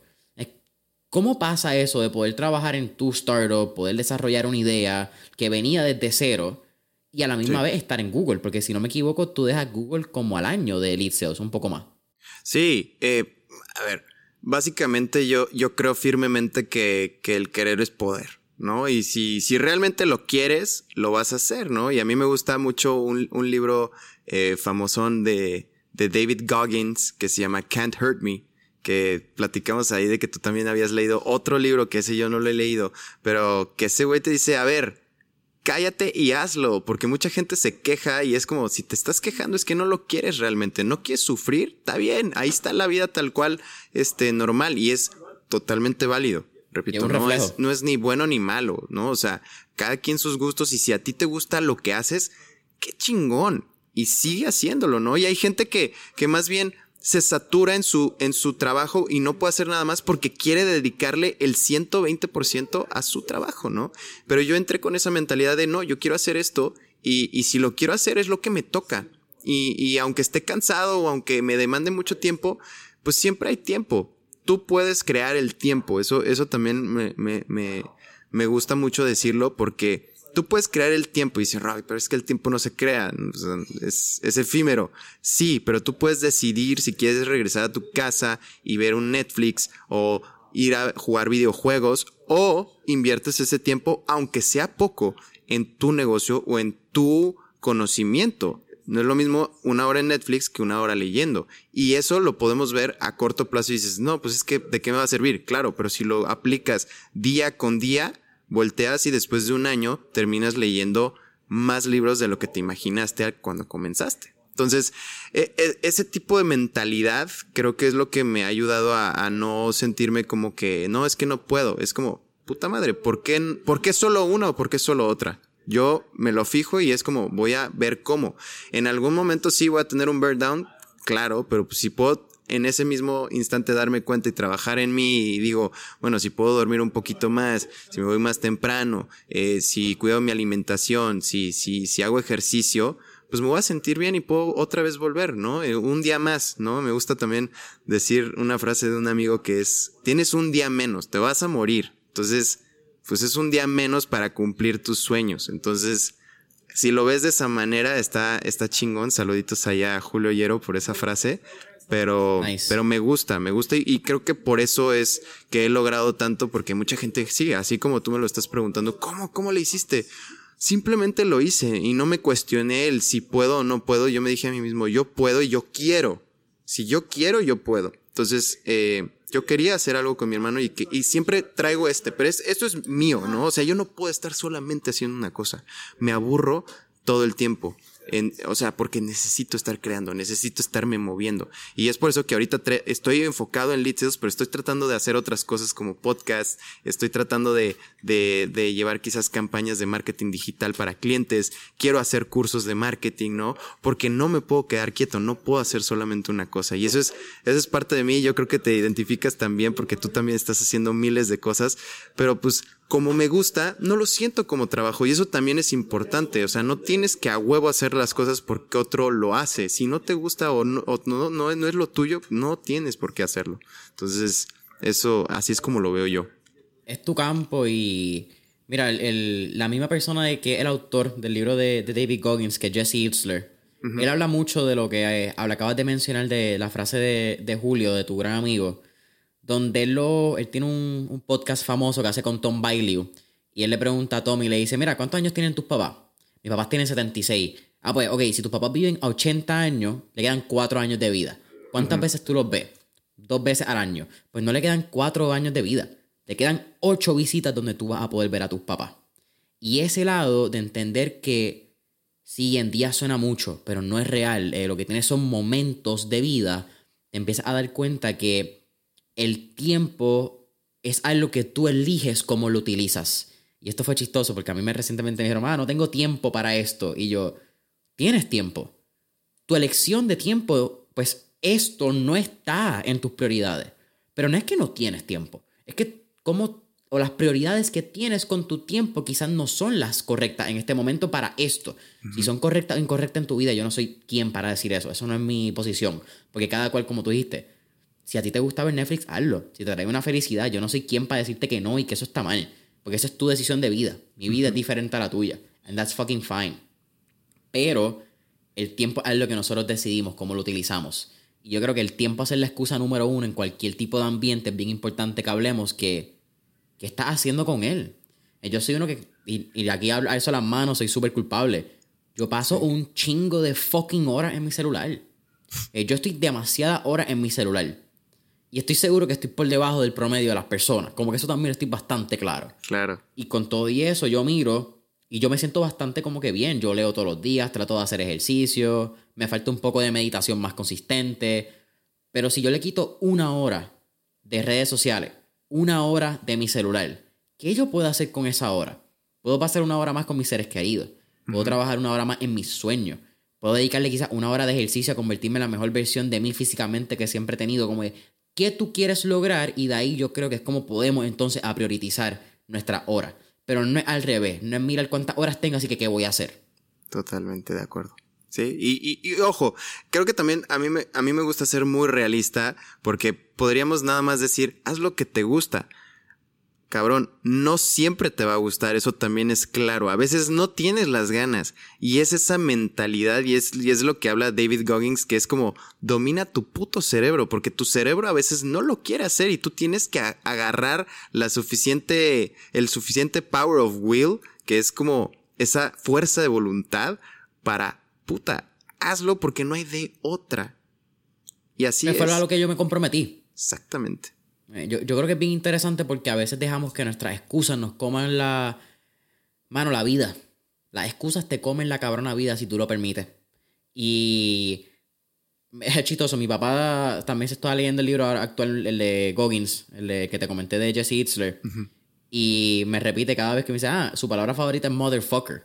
¿Cómo pasa eso de poder trabajar en tu startup, poder desarrollar una idea que venía desde cero y a la misma vez estar en Google? Porque si no me equivoco, tú dejas Google como al año de Elite Sales, un poco más. Sí, eh, a ver, básicamente yo, yo creo firmemente que, que el querer es poder. ¿no? Y si, si realmente lo quieres, lo vas a hacer, ¿no? Y a mí me gusta mucho un, un libro eh, famosón de, de David Goggins que se llama Can't Hurt Me, que platicamos ahí de que tú también habías leído otro libro que ese yo no lo he leído, pero que ese güey te dice, a ver, cállate y hazlo, porque mucha gente se queja y es como, si te estás quejando es que no lo quieres realmente, no quieres sufrir, está bien, ahí está la vida tal cual, este, normal y es totalmente válido. Repito, no es, no es, ni bueno ni malo, ¿no? O sea, cada quien sus gustos y si a ti te gusta lo que haces, qué chingón. Y sigue haciéndolo, ¿no? Y hay gente que, que más bien se satura en su, en su trabajo y no puede hacer nada más porque quiere dedicarle el 120% a su trabajo, ¿no? Pero yo entré con esa mentalidad de no, yo quiero hacer esto y, y si lo quiero hacer es lo que me toca. Y, y aunque esté cansado o aunque me demande mucho tiempo, pues siempre hay tiempo. tú puedes crear el tiempo. Eso, eso también me, me, me, me gusta mucho decirlo porque tú puedes crear el tiempo y dices, pero es que el tiempo no se crea, es, es, efímero. Sí, pero tú puedes decidir si quieres regresar a tu casa y ver un Netflix o ir a jugar videojuegos o inviertes ese tiempo, aunque sea poco, en tu negocio o en tu conocimiento. No es lo mismo una hora en Netflix que una hora leyendo. Y eso lo podemos ver a corto plazo y dices, no, pues es que, ¿de qué me va a servir? Claro, pero si lo aplicas día con día, volteas y después de un año terminas leyendo más libros de lo que te imaginaste cuando comenzaste. Entonces, e, e, ese tipo de mentalidad creo que es lo que me ha ayudado a, no sentirme como que, no, es que no puedo. Es como, puta madre, ¿por qué, ¿por qué solo una o por qué solo otra? Yo me lo fijo y es como, voy a ver cómo. En algún momento sí voy a tener un burn down, claro, pero pues si puedo en ese mismo instante darme cuenta y trabajar en mí y digo, bueno, si puedo dormir un poquito más, si me voy más temprano, eh, si cuido mi alimentación, si, si, si hago ejercicio, pues me voy a sentir bien y puedo otra vez volver, ¿no? Eh, un día más, ¿no? Me gusta también decir una frase de un amigo que es, tienes un día menos, te vas a morir. Entonces, pues es un día menos para cumplir tus sueños. Entonces, si lo ves de esa manera, está, está chingón. Saluditos allá a Julio Hierro por esa frase pero, pero me gusta, me gusta y, creo que por eso es que he logrado tanto porque mucha gente sí, así como tú me lo estás preguntando, ¿cómo, cómo le hiciste? Simplemente lo hice y no me cuestioné el si puedo o no puedo. Yo me dije a mí mismo, yo puedo y yo quiero. Si yo quiero, yo puedo. Entonces, eh, yo quería hacer algo con mi hermano y, que, y siempre traigo este, pero esto es mío, ¿no? O sea, yo no puedo estar solamente haciendo una cosa. Me aburro todo el tiempo o sea, porque necesito estar creando, necesito estarme moviendo. Y es por eso que ahorita estoy enfocado en lead pero estoy tratando de hacer otras cosas como podcast, estoy tratando de, de, de llevar quizás campañas de marketing digital para clientes, quiero hacer cursos de marketing, ¿no? Porque no me puedo quedar quieto, no puedo hacer solamente una cosa. Y eso es, eso es parte de mí, yo creo que te identificas también porque tú también estás haciendo miles de cosas, pero pues como me gusta, no lo siento como trabajo y eso también es importante. O sea, no tienes que a huevo hacer las cosas porque otro lo hace. Si no te gusta o no, no, no, es lo tuyo, no tienes por qué hacerlo. Entonces, eso, así es como lo veo yo. Es tu campo y mira, el, la misma persona de que el autor del libro de, David Goggins, que es Jesse Itzler, él habla mucho de lo que eh, acabas de mencionar de la frase de, de Julio, de tu gran amigo donde él, lo, él tiene un, podcast famoso que hace con Tom Bailey. Y él le pregunta a Tom y le dice, mira, ¿cuántos años tienen tus papás? Mis papás tienen 76. Ah, pues, ok, si tus papás viven a 80 años, le quedan 4 años de vida. ¿Cuántas veces tú los ves? Dos veces al año. Pues no le quedan 4 años de vida. Le quedan 8 visitas donde tú vas a poder ver a tus papás. Y ese lado de entender que sí, en día suena mucho, pero no es real. Eh, lo que tienes son momentos de vida. Te empiezas a dar cuenta que el tiempo es algo que tú eliges cómo lo utilizas. Y esto fue chistoso porque a mí me recientemente me dijeron, ah, no tengo tiempo para esto. Y yo, tienes tiempo. Tu elección de tiempo, pues esto no está en tus prioridades. Pero no es que no tienes tiempo. Es que como, o las prioridades que tienes con tu tiempo quizás no son las correctas en este momento para esto. Si son correctas o incorrectas en tu vida, yo no soy quien para decir eso. Eso no es mi posición. Porque cada cual, como tú dijiste, si a ti te gusta ver Netflix, hazlo. Si te trae una felicidad, yo no soy quien para decirte que no y que eso está mal. Porque esa es tu decisión de vida. Mi vida es diferente a la tuya. And that's fucking fine. Pero el tiempo es lo que nosotros decidimos, cómo lo utilizamos. Y yo creo que el tiempo es la excusa número uno en cualquier tipo de ambiente. Es bien importante que hablemos que, ¿qué estás haciendo con él? Eh, yo soy uno que, y, y aquí eso las manos, soy súper culpable. Yo paso un chingo de fucking horas en mi celular. Eh, yo estoy demasiadas horas en mi celular. Y estoy seguro que estoy por debajo del promedio de las personas. Como que eso también estoy bastante claro. Claro. Y con todo y eso yo miro y yo me siento bastante como que bien. Yo leo todos los días, trato de hacer ejercicio, me falta un poco de meditación más consistente. Pero si yo le quito una hora de redes sociales, una hora de mi celular, ¿qué yo puedo hacer con esa hora? Puedo pasar una hora más con mis seres queridos. Puedo trabajar una hora más en mis sueños. Puedo dedicarle quizás una hora de ejercicio a convertirme en la mejor versión de mí físicamente que siempre he tenido. Como qué tú quieres lograr y de ahí yo creo que es como podemos entonces a priorizar nuestra hora. Pero no es al revés, no es mirar cuántas horas tengo, así que qué voy a hacer. Totalmente de acuerdo. Sí, y, y, ojo, creo que también a mí, me, a mí me gusta ser muy realista porque podríamos nada más decir, haz lo que te gusta. Cabrón, no siempre te va a gustar, eso también es claro. A veces no tienes las ganas. Y es esa mentalidad y es, y es lo que habla David Goggins, que es como domina tu puto cerebro, porque tu cerebro a veces no lo quiere hacer y tú tienes que agarrar la suficiente, el suficiente power of will, que es como esa fuerza de voluntad para puta, hazlo porque no hay de otra. Y así es. Fue a lo que yo me comprometí. Exactamente. Eh, yo, creo que es bien interesante porque a veces dejamos que nuestras excusas nos coman la. Mano, la vida. Las excusas te comen la cabrona vida si tú lo permites. Y. Es chistoso. Mi papá también se estaba leyendo el libro actual, el de Goggins, el de, que te comenté de Jesse Itzler. Y me repite cada vez que me dice, ah, su palabra favorita es motherfucker.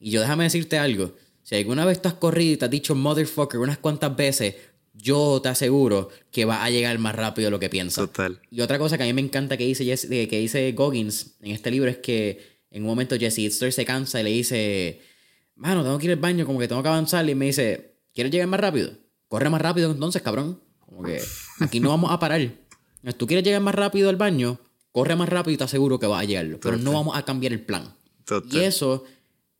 Y yo déjame decirte algo. Si alguna vez tú has corrido y te has dicho motherfucker unas cuantas veces, yo te aseguro que va a llegar más rápido de lo que piensas. Total. Y otra cosa que a mí me encanta que dice, que dice Goggins en este libro es que en un momento Jesse Itzler se cansa y le dice, mano, tengo que ir al baño, como que tengo que avanzar. Y me dice, ¿quieres llegar más rápido? Corre más rápido entonces, cabrón. Como que aquí no vamos a parar. Si tú quieres llegar más rápido al baño, corre más rápido y te aseguro que va a llegar. Pero no vamos a cambiar el plan. Total. Y eso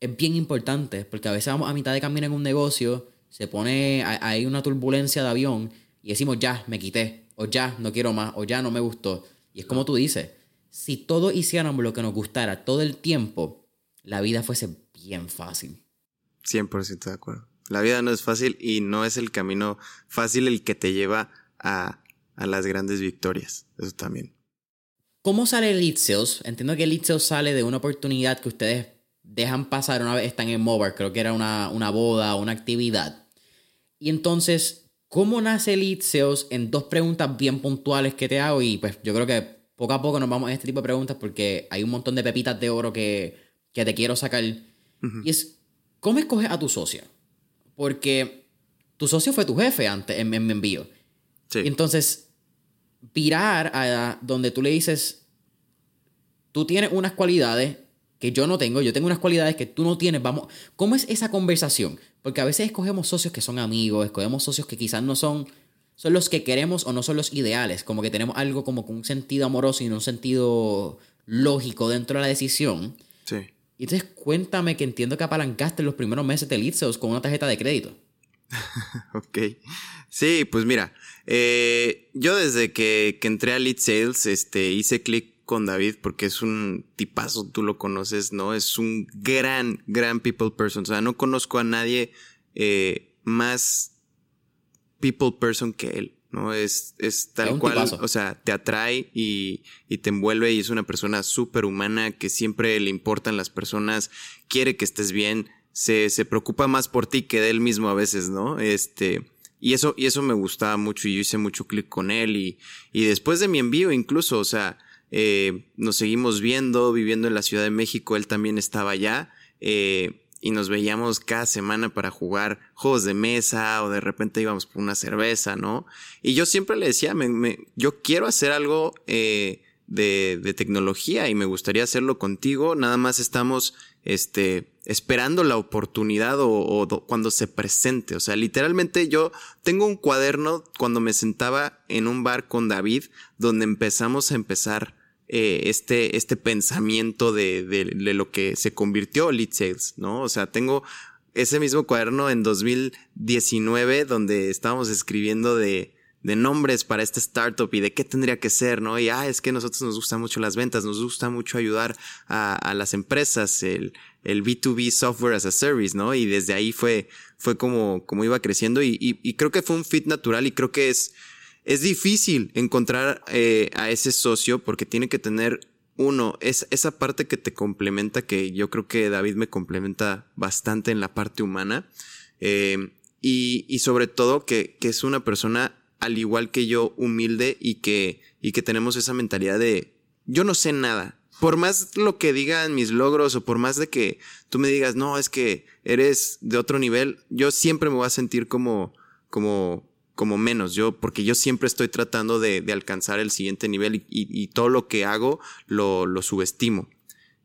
es bien importante, porque a veces vamos a mitad de camino en un negocio, se pone, hay una turbulencia de avión y decimos, ya, me quité, o ya, no quiero más, o ya, no me gustó. Y es como tú dices, si todos hiciéramos lo que nos gustara todo el tiempo, la vida fuese bien fácil. 100% de acuerdo. La vida no es fácil y no es el camino fácil el que te lleva a, a las grandes victorias. Eso también. ¿Cómo sale Lead Sales? Entiendo que Lead Sales sale de una oportunidad que ustedes dejan pasar una vez están en Mover, creo que era una, una boda, una actividad. Y entonces, ¿cómo nace Lead En dos preguntas bien puntuales que te hago y pues yo creo que poco a poco nos vamos a este tipo de preguntas porque hay un montón de pepitas de oro que, que te quiero sacar. Y es, ¿cómo escoges a tu socio? Porque tu socio fue tu jefe antes en, en mi envío. Sí. Entonces, virar a donde tú le dices, tú tienes unas cualidades que yo no tengo, yo tengo unas cualidades que tú no tienes, vamos, ¿cómo es esa conversación? Porque a veces escogemos socios que son amigos, escogemos socios que quizás no son, son los que queremos o no son los ideales, como que tenemos algo como con un sentido amoroso y no un sentido lógico dentro de la decisión. Sí. Y entonces cuéntame que entiendo que apalancaste los primeros meses de Lead con una tarjeta de crédito. ok. Sí, pues mira, eh, yo desde que, que, entré a Lead Sales, este, hice clic con David porque es un tipazo, tú lo conoces, ¿no? Es un gran, gran people person. O sea, no conozco a nadie eh, más people person que él, ¿no? Es, es tal cual, o sea, te atrae y, y, te envuelve y es una persona súper humana que siempre le importan las personas, quiere que estés bien, se, se preocupa más por ti que de él mismo a veces, ¿no? Este, y eso, y eso me gustaba mucho y yo hice mucho clic con él y, y después de mi envío incluso, o sea, eh, nos seguimos viendo, viviendo en la Ciudad de México, él también estaba allá. Eh, y nos veíamos cada semana para jugar juegos de mesa o de repente íbamos por una cerveza, ¿no? Y yo siempre le decía, me, yo quiero hacer algo eh, de, de, tecnología y me gustaría hacerlo contigo, nada más estamos este, esperando la oportunidad o, cuando se presente. O sea, literalmente yo tengo un cuaderno cuando me sentaba en un bar con David donde empezamos a empezar eh, este, este pensamiento de, de, lo que se convirtió Lead Sales, ¿no? O sea, tengo ese mismo cuaderno en 2019 donde estábamos escribiendo de, de nombres para este startup y de qué tendría que ser, ¿no? Y, ah, es que a nosotros nos gustan mucho las ventas, nos gusta mucho ayudar a, las empresas, el, el B2B Software as a Service, ¿no? Y desde ahí fue, fue como, como iba creciendo y creo que fue un fit natural y creo que es, es difícil encontrar eh, a ese socio porque tiene que tener uno, es esa parte que te complementa, que yo creo que David me complementa bastante en la parte humana. Eh, y, y, sobre todo que, que, es una persona al igual que yo humilde y que, y que tenemos esa mentalidad de yo no sé nada. Por más lo que digan mis logros o por más de que tú me digas, no, es que eres de otro nivel, yo siempre me voy a sentir como, como como menos, yo, porque yo siempre estoy tratando de, de alcanzar el siguiente nivel y, y, todo lo que hago lo, lo subestimo.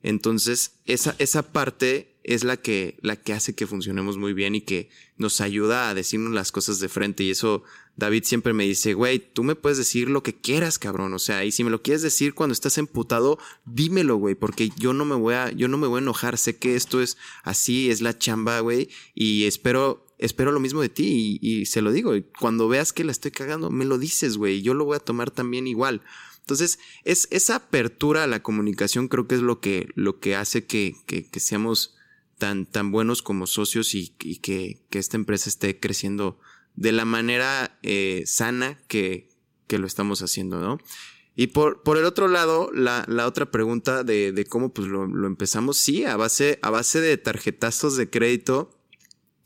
Entonces, esa, esa parte es la que, la que hace que funcionemos muy bien y que nos ayuda a decirnos las cosas de frente. Y eso David siempre me dice, güey, tú me puedes decir lo que quieras, cabrón. O sea, y si me lo quieres decir cuando estás emputado, dímelo, güey, porque yo no me voy a, yo no me voy a enojar. Sé que esto es así, es la chamba, güey, y espero, espero lo mismo de ti y, se lo digo. Y cuando veas que la estoy cagando, me lo dices, güey, yo lo voy a tomar también igual. Entonces, es, esa apertura a la comunicación creo que es lo que, lo que hace que, que seamos tan, tan buenos como socios y, que, que, esta empresa esté creciendo de la manera eh, sana que, que, lo estamos haciendo, ¿no? Y por, por el otro lado, la, la otra pregunta de, de cómo pues lo, empezamos, sí, a base, a base de tarjetazos de crédito,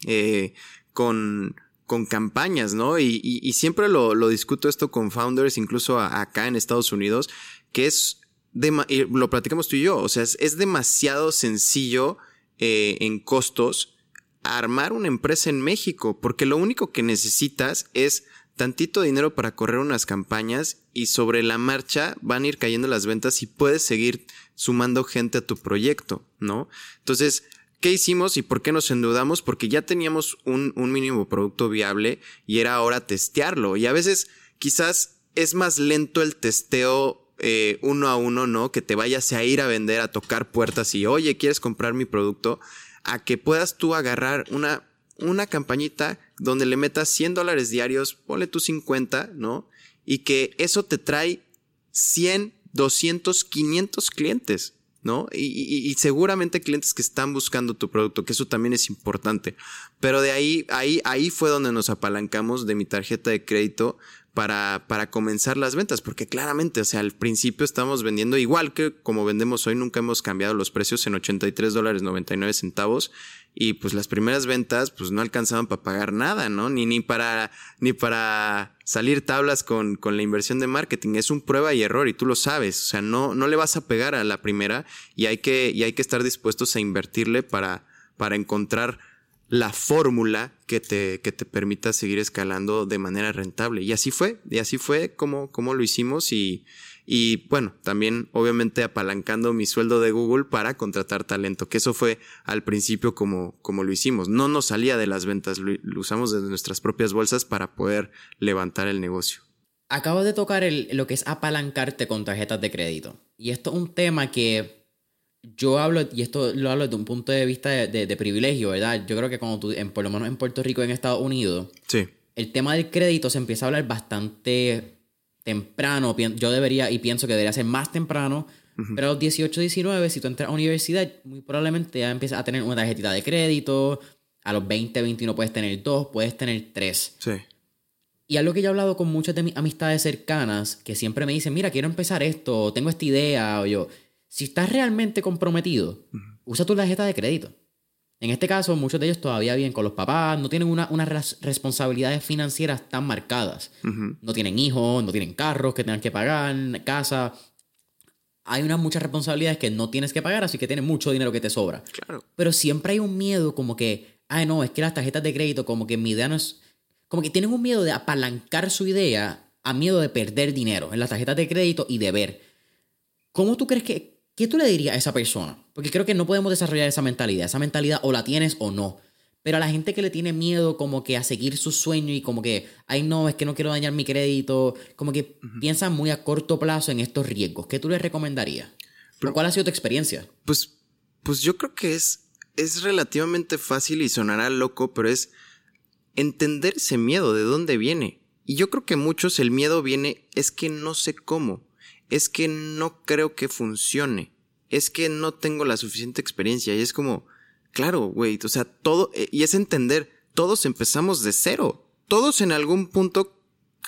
eh, con, con campañas, ¿no? Y, y, siempre lo, discuto esto con founders, incluso acá en Estados Unidos, que es, de, lo platicamos tú y yo, o sea, es demasiado sencillo eh, en costos armar una empresa en México, porque lo único que necesitas es tantito dinero para correr unas campañas y sobre la marcha van a ir cayendo las ventas y puedes seguir sumando gente a tu proyecto, ¿no? Entonces, ¿qué hicimos y por qué nos endeudamos? Porque ya teníamos un, un mínimo producto viable y era ahora testearlo. Y a veces quizás es más lento el testeo eh, uno a uno, ¿no? Que te vayas a ir a vender, a tocar puertas y, oye, ¿quieres comprar mi producto? A que puedas tú agarrar una, una campañita donde le metas 100 dólares diarios, ponle tú 50, ¿no? Y que eso te trae 100, 200, 500 clientes. ¿no? Y, y, seguramente clientes que están buscando tu producto, que eso también es importante. Pero de ahí, ahí, ahí fue donde nos apalancamos de mi tarjeta de crédito para, para comenzar las ventas, porque claramente, o sea, al principio estamos vendiendo igual que como vendemos hoy, nunca hemos cambiado los precios en 83 dólares 99 centavos y pues las primeras ventas pues no alcanzaban para pagar nada, ¿no? Ni, ni para, ni para salir tablas con, con la inversión de marketing. Es un prueba y error y tú lo sabes. O sea, no, no le vas a pegar a la primera y hay que, y hay que estar dispuestos a invertirle para, para encontrar la fórmula que te, que te permita seguir escalando de manera rentable. Y así fue, y así fue como, como lo hicimos y, y bueno, también obviamente apalancando mi sueldo de Google para contratar talento, que eso fue al principio como, como lo hicimos. No nos salía de las ventas, lo, usamos desde nuestras propias bolsas para poder levantar el negocio. Acabo de tocar el, lo que es apalancarte con tarjetas de crédito. Y esto es un tema que yo hablo, y esto lo hablo desde un punto de vista de, de, de privilegio, ¿verdad? Yo creo que cuando tú, en, por lo menos en Puerto Rico, en Estados Unidos, sí. el tema del crédito se empieza a hablar bastante temprano. Yo debería, y pienso que debería ser más temprano, uh -huh. pero a los 18, 19, si tú entras a universidad, muy probablemente ya empiezas a tener una tarjetita de crédito. A los 20, 21 puedes tener dos, puedes tener tres. Sí. Y algo que yo he hablado con muchas de mis amistades cercanas, que siempre me dicen, mira, quiero empezar esto, tengo esta idea, o yo, si estás realmente comprometido, uh -huh. usa tu tarjeta de crédito. En este caso, muchos de ellos todavía viven con los papás, no tienen una, unas res responsabilidades financieras tan marcadas. Uh -huh. No tienen hijos, no tienen carros que tengan que pagar, casa. Hay unas muchas responsabilidades que no tienes que pagar, así que tienes mucho dinero que te sobra. Claro. Pero siempre hay un miedo como que, ay no, es que las tarjetas de crédito, como que mi idea no es... Como que tienen un miedo de apalancar su idea a miedo de perder dinero en las tarjetas de crédito y de ver. ¿Cómo tú crees que, ¿qué tú le dirías a esa persona? Porque creo que no podemos desarrollar esa mentalidad. Esa mentalidad o la tienes o no. Pero a la gente que le tiene miedo como que a seguir su sueño y como que, ay no, es que no quiero dañar mi crédito, como que uh -huh. piensan muy a corto plazo en estos riesgos. ¿Qué tú les recomendarías? Pero, ¿Cuál ha sido tu experiencia? Pues, pues yo creo que es, es relativamente fácil y sonará loco, pero es entender ese miedo, de dónde viene. Y yo creo que muchos el miedo viene, es que no sé cómo, es que no creo que funcione, es que no tengo la suficiente experiencia y es como, claro, güey, o sea, todo, eh, y es entender, todos empezamos de cero, todos en algún punto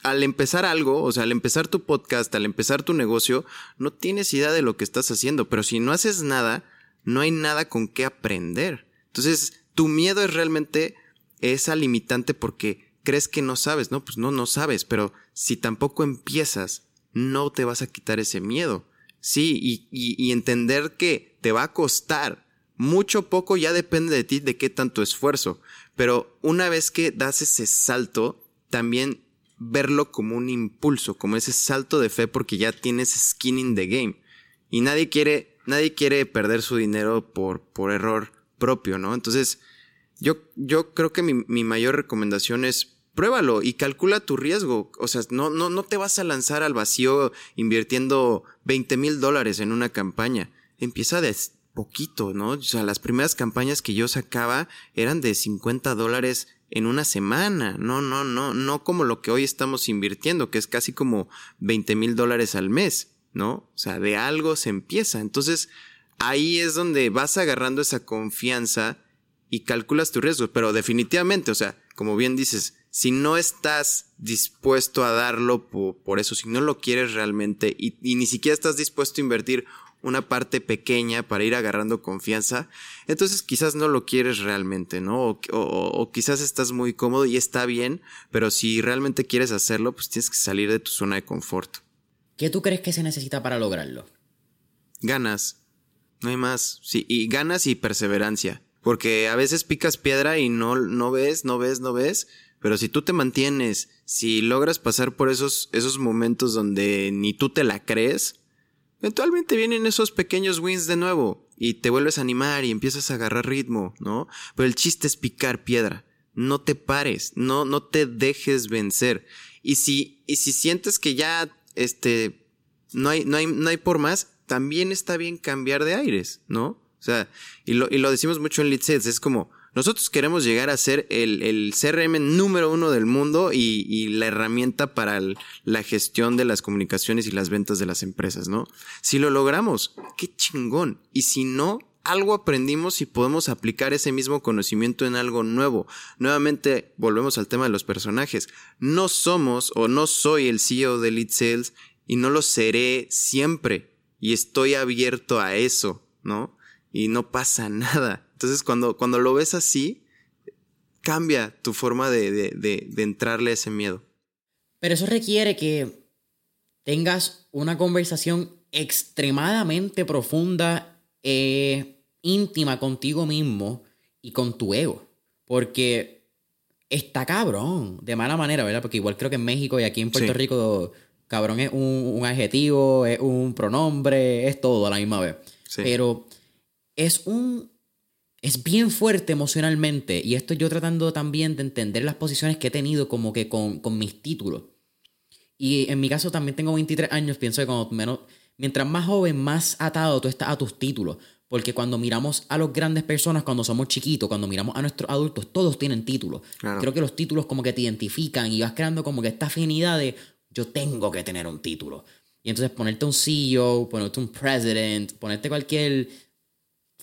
al empezar algo, o sea, al empezar tu podcast, al empezar tu negocio, no tienes idea de lo que estás haciendo, pero si no haces nada, no hay nada con qué aprender. Entonces, tu miedo es realmente esa limitante porque crees que no sabes, ¿no? Pues no, no sabes, pero si tampoco empiezas, no te vas a quitar ese miedo. Sí, y, entender que te va a costar mucho poco ya depende de ti, de qué tanto esfuerzo. Pero una vez que das ese salto, también verlo como un impulso, como ese salto de fe porque ya tienes skin in the game. Y nadie quiere, nadie quiere perder su dinero por, por error propio, ¿no? Entonces, yo, yo creo que mi, mi mayor recomendación es pruébalo y calcula tu riesgo. O sea, no, no, no te vas a lanzar al vacío invirtiendo 20 mil dólares en una campaña. Empieza de poquito, ¿no? O sea, las primeras campañas que yo sacaba eran de 50 dólares en una semana. No, no, no, no como lo que hoy estamos invirtiendo, que es casi como 20 mil dólares al mes, ¿no? O sea, de algo se empieza. Entonces, ahí es donde vas agarrando esa confianza y calculas tu riesgo. Pero definitivamente, o sea, como bien dices, si no estás dispuesto a darlo por, eso, si no lo quieres realmente y, ni siquiera estás dispuesto a invertir una parte pequeña para ir agarrando confianza, entonces quizás no lo quieres realmente, ¿no? O, quizás estás muy cómodo y está bien, pero si realmente quieres hacerlo, pues tienes que salir de tu zona de confort. ¿Qué tú crees que se necesita para lograrlo? Ganas. No hay más. Sí, y ganas y perseverancia. Porque a veces picas piedra y no, no ves, no ves, no ves pero si tú te mantienes, si logras pasar por esos, esos momentos donde ni tú te la crees, eventualmente vienen esos pequeños wins de nuevo y te vuelves a animar y empiezas a agarrar ritmo, ¿no? Pero el chiste es picar piedra. No te pares, no, no te dejes vencer. Y si, y si sientes que ya, este, no hay, no hay, no hay por más, también está bien cambiar de aires, ¿no? O sea, y lo, y lo decimos mucho en Lead Sales, es como, nosotros queremos llegar a ser el, CRM número uno del mundo y, la herramienta para la gestión de las comunicaciones y las ventas de las empresas, ¿no? Si lo logramos, qué chingón. Y si no, algo aprendimos y podemos aplicar ese mismo conocimiento en algo nuevo. Nuevamente, volvemos al tema de los personajes. No somos o no soy el CEO de Lead Sales y no lo seré siempre. Y estoy abierto a eso, ¿no? Y no pasa nada. Entonces, cuando, cuando lo ves así, cambia tu forma de, de, entrarle a ese miedo. Pero eso requiere que tengas una conversación extremadamente profunda e íntima contigo mismo y con tu ego. Porque está cabrón, de mala manera, ¿verdad? Porque igual creo que en México y aquí en Puerto Rico, cabrón es un, adjetivo, es un pronombre, es todo a la misma vez. Pero es un es bien fuerte emocionalmente. Y esto yo tratando también de entender las posiciones que he tenido como que con, mis títulos. Y en mi caso también tengo 23 años, pienso que cuando menos, mientras más joven, más atado tú estás a tus títulos. Porque cuando miramos a las grandes personas, cuando somos chiquitos, cuando miramos a nuestros adultos, todos tienen títulos. Creo que los títulos como que te identifican y vas creando como que esta afinidad de yo tengo que tener un título. Y entonces ponerte un CEO, ponerte un president, ponerte cualquier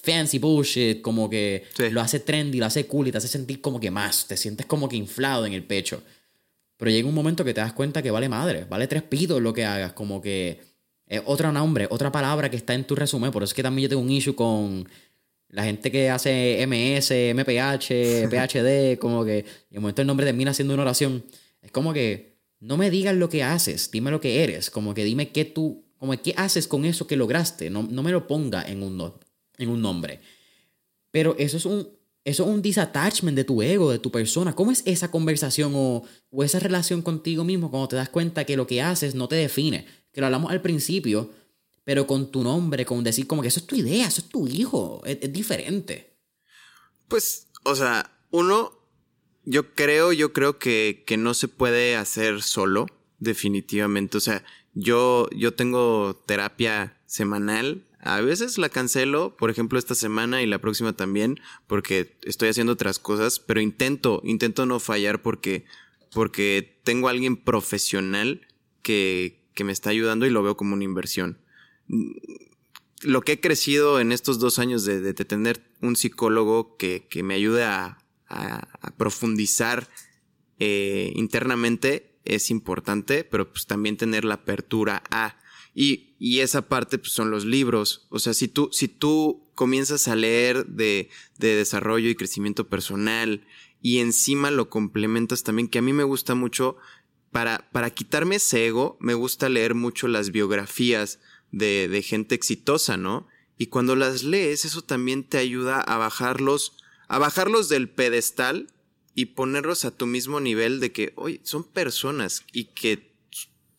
fancy bullshit, como que lo hace trendy, lo hace cool y te hace sentir como que más, te sientes como que inflado en el pecho. Pero llega un momento que te das cuenta que vale madre, vale tres pitos lo que hagas, como que es otro nombre, otra palabra que está en tu resumen. Por eso es que también yo tengo un issue con la gente que hace MS, MPH, PhD, como que en el momento el nombre termina siendo una oración. Es como que no me digas lo que haces, dime lo que eres, como que dime qué tú, como qué haces con eso que lograste, no, no me lo ponga en un, en un nombre. Pero eso es un, eso es un disattachment de tu ego, de tu persona. ¿Cómo es esa conversación o, o, esa relación contigo mismo cuando te das cuenta que lo que haces no te define? Que lo hablamos al principio, pero con tu nombre, con decir como que eso es tu idea, eso es tu hijo, es, es diferente. Pues, o sea, uno, yo creo, yo creo que, que no se puede hacer solo, definitivamente. O sea, yo, yo tengo terapia semanal a veces la cancelo, por ejemplo, esta semana y la próxima también, porque estoy haciendo otras cosas, pero intento, intento no fallar porque, porque tengo a alguien profesional que, que me está ayudando y lo veo como una inversión. Lo que he crecido en estos dos años de, tener un psicólogo que, que me ayude a, a, profundizar eh, internamente es importante, pero pues también tener la apertura a y, y esa parte pues, son los libros. O sea, si tú, si tú comienzas a leer de, de desarrollo y crecimiento personal y encima lo complementas también, que a mí me gusta mucho, para, para quitarme ese ego, me gusta leer mucho las biografías de, de gente exitosa, ¿no? Y cuando las lees, eso también te ayuda a bajarlos, a bajarlos del pedestal y ponerlos a tu mismo nivel de que, oye, son personas y que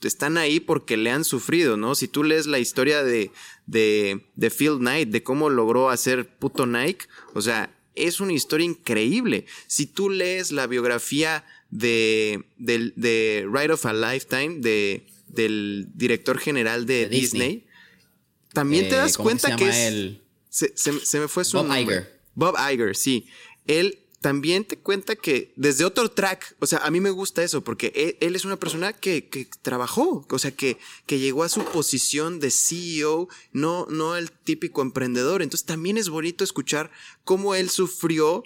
están ahí porque le han sufrido, ¿no? Si tú lees la historia de, de, de Phil Knight, de cómo logró hacer puto Nike, o sea, es una historia increíble. Si tú lees la biografía de, de, de Ride of a Lifetime, de, del director general de, Disney, también te eh, das cuenta que es... Se, se, me fue su Bob Iger. Bob Iger, sí. Él también te cuenta que desde otro track, o sea, a mí me gusta eso porque él, es una persona que, que, trabajó, o sea, que, que llegó a su posición de CEO, no, no el típico emprendedor. Entonces también es bonito escuchar cómo él sufrió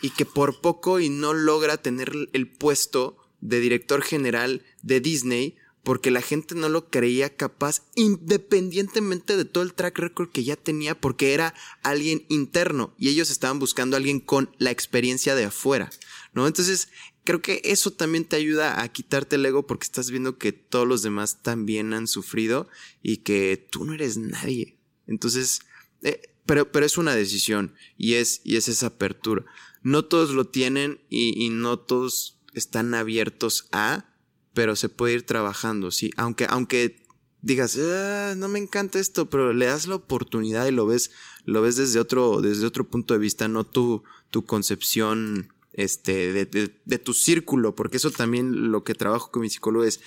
y que por poco y no logra tener el puesto de director general de Disney porque la gente no lo creía capaz independientemente de todo el track record que ya tenía porque era alguien interno y ellos estaban buscando a alguien con la experiencia de afuera, ¿no? Entonces, creo que eso también te ayuda a quitarte el ego porque estás viendo que todos los demás también han sufrido y que tú no eres nadie. Entonces, eh, pero, pero es una decisión y es, y es esa apertura. No todos lo tienen y, y no todos están abiertos a, pero se puede ir trabajando, sí. Aunque, aunque digas, ah, no me encanta esto, pero le das la oportunidad y lo ves, lo ves desde otro, desde otro punto de vista, no tu, tu concepción, este, de, de, de tu círculo, porque eso también lo que trabajo con mi psicólogo es,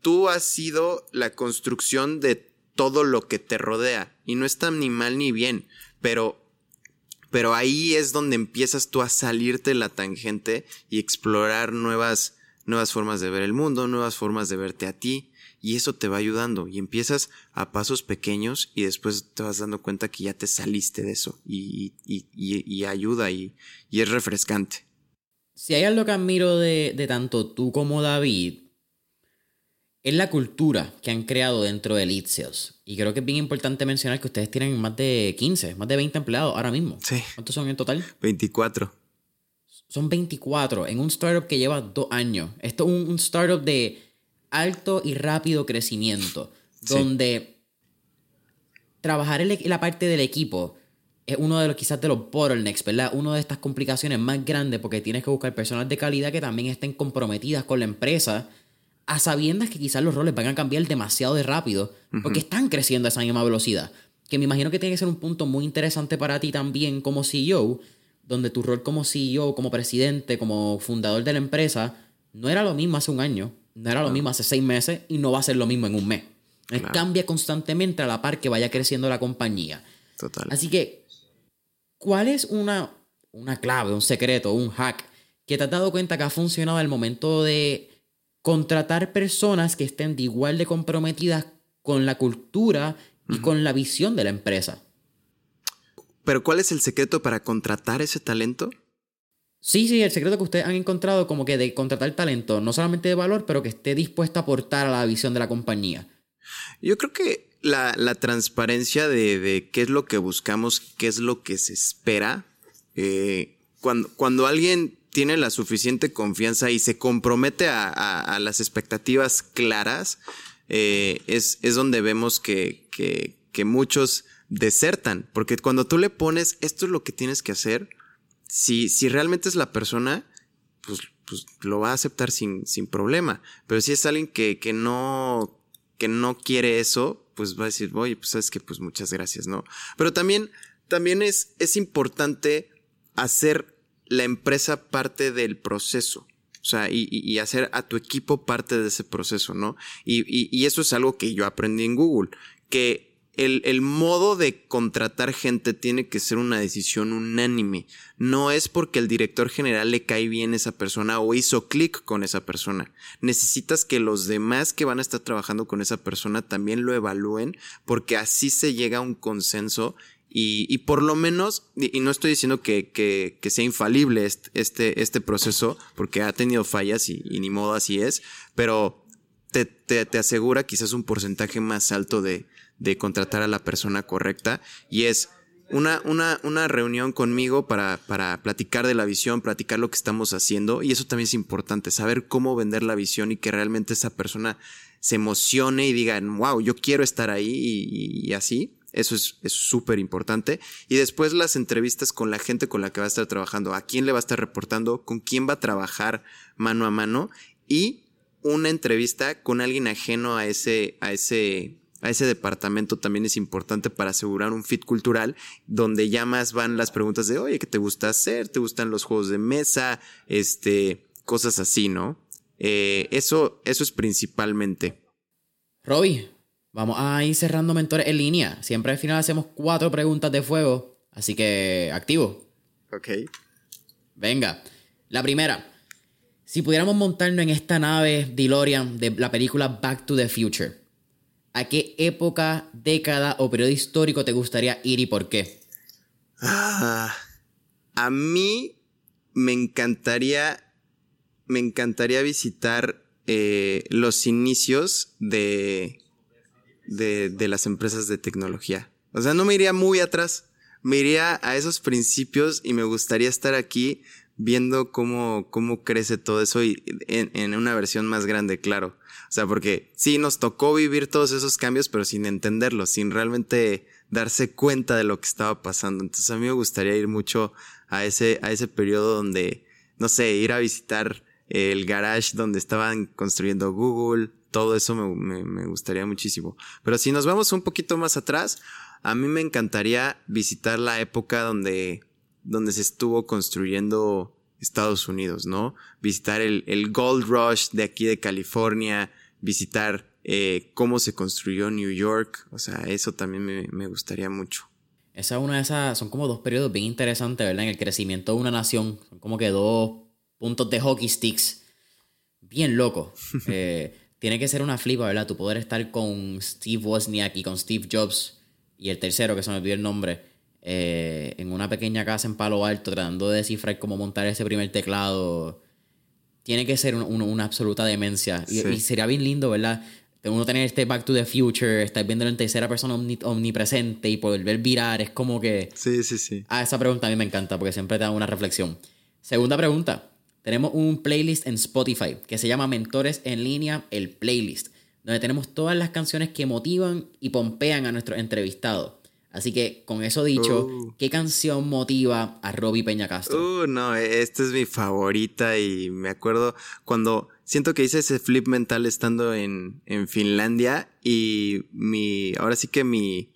tú has sido la construcción de todo lo que te rodea y no está ni mal ni bien, pero pero ahí es donde empiezas tú a salirte la tangente y explorar nuevas nuevas formas de ver el mundo, nuevas formas de verte a ti, y eso te va ayudando y empiezas a pasos pequeños y después te vas dando cuenta que ya te saliste de eso y, y, y, ayuda y, es refrescante. Si hay algo que admiro de, de, tanto tú como David, es la cultura que han creado dentro de Litzeos. Y creo que es bien importante mencionar que ustedes tienen más de 15, más de 20 empleados ahora mismo. Sí. ¿Cuántos son en total? 24 son 24 en un startup que lleva dos años. Esto es un, startup de alto y rápido crecimiento, donde trabajar en la parte del equipo es uno de los quizás de los bottlenecks, ¿verdad? Una de estas complicaciones más grandes porque tienes que buscar personas de calidad que también estén comprometidas con la empresa, a sabiendas que quizás los roles van a cambiar demasiado de rápido, porque están creciendo a esa misma velocidad. Que me imagino que tiene que ser un punto muy interesante para ti también como CEO, donde tu rol como CEO, como presidente, como fundador de la empresa, no era lo mismo hace un año, no era lo mismo hace seis meses y no va a ser lo mismo en un mes. Cambia constantemente a la par que vaya creciendo la compañía. Total. Así que, ¿cuál es una, una clave, un secreto, un hack que te has dado cuenta que ha funcionado al momento de contratar personas que estén de igual de comprometidas con la cultura y con la visión de la empresa? Pero ¿cuál es el secreto para contratar ese talento? Sí, sí, el secreto que ustedes han encontrado como que de contratar talento, no solamente de valor, pero que esté dispuesto a aportar a la visión de la compañía. Yo creo que la, transparencia de, qué es lo que buscamos, qué es lo que se espera, eh, cuando, cuando alguien tiene la suficiente confianza y se compromete a, las expectativas claras, eh, es, es, donde vemos que, que, que muchos desertan, porque cuando tú le pones esto es lo que tienes que hacer, si, si realmente es la persona, pues, pues lo va a aceptar sin, sin problema. Pero si es alguien que, que no, que no quiere eso, pues va a decir, oye, pues sabes que, pues muchas gracias, ¿no? Pero también, también es, es importante hacer la empresa parte del proceso. O sea, y, y, hacer a tu equipo parte de ese proceso, ¿no? Y, y, y, eso es algo que yo aprendí en Google, que el, el, modo de contratar gente tiene que ser una decisión unánime. No es porque el director general le cae bien a esa persona o hizo clic con esa persona. Necesitas que los demás que van a estar trabajando con esa persona también lo evalúen porque así se llega a un consenso y, y por lo menos, y, no estoy diciendo que, que, que, sea infalible este, este, este proceso porque ha tenido fallas y, y ni modo así es, pero te, te, te asegura quizás un porcentaje más alto de, de contratar a la persona correcta y es una, una, una reunión conmigo para, para platicar de la visión, platicar lo que estamos haciendo y eso también es importante, saber cómo vender la visión y que realmente esa persona se emocione y diga, wow, yo quiero estar ahí y, así. Eso es súper importante. Y después las entrevistas con la gente con la que va a estar trabajando, a quién le va a estar reportando, con quién va a trabajar mano a mano y una entrevista con alguien ajeno a ese, a ese, a ese departamento también es importante para asegurar un fit cultural donde ya más van las preguntas de, oye, ¿qué te gusta hacer? ¿Te gustan los juegos de mesa? Este, cosas así, ¿no? Eh, eso, eso es principalmente. Robbie, vamos a ir cerrando mentores en línea. Siempre al final hacemos cuatro preguntas de fuego, así que activo. Ok. Venga, la primera. Si pudiéramos montarnos en esta nave DeLorean de la película Back to the Future, ¿a qué época, década o periodo histórico te gustaría ir y por qué? Ah, a mí me encantaría, me encantaría visitar eh, los inicios de, de, las empresas de tecnología. O sea, no me iría muy atrás, me iría a esos principios y me gustaría estar aquí viendo cómo, cómo crece todo eso y en, en, una versión más grande, claro. Sea, porque sí nos tocó vivir todos esos cambios, pero sin entenderlos, sin realmente darse cuenta de lo que estaba pasando. Entonces a mí me gustaría ir mucho a ese, a ese periodo donde, no sé, ir a visitar el garage donde estaban construyendo Google, todo eso me, me, me gustaría muchísimo. Pero si nos vamos un poquito más atrás, a mí me encantaría visitar la época donde, donde se estuvo construyendo Estados Unidos, ¿no? Visitar el, el Gold Rush de aquí de California, visitar eh, cómo se construyó New York, o sea, eso también me, me, gustaría mucho. Esa es una de esas, son como dos periodos bien interesantes, ¿verdad? En el crecimiento de una nación, son como que dos puntos de hockey sticks, bien loco. eh, tiene que ser una flipa, ¿verdad? Tu poder estar con Steve Wozniak y con Steve Jobs y el tercero, que se me olvidó el nombre, eh, en una pequeña casa en Palo Alto, tratando de descifrar cómo montar ese primer teclado. Tiene que ser un, un, una absoluta demencia. Y, sí. y, sería bien lindo, ¿verdad? Uno tener este Back to the Future, estar viendo en tercera persona omni, omnipresente y poder ver virar, es como que... Sí, sí, sí. Ah, esa pregunta a mí me encanta porque siempre te da una reflexión. Segunda pregunta. Tenemos un playlist en Spotify que se llama Mentores en línea, el playlist donde tenemos todas las canciones que motivan y pompean a nuestros entrevistados. Así que, con eso dicho, uh. ¿qué canción motiva a Robbie Peña Castro? Uh, no, esta es mi favorita y me acuerdo cuando siento que hice ese flip mental estando en, en Finlandia y mi, ahora sí que mi,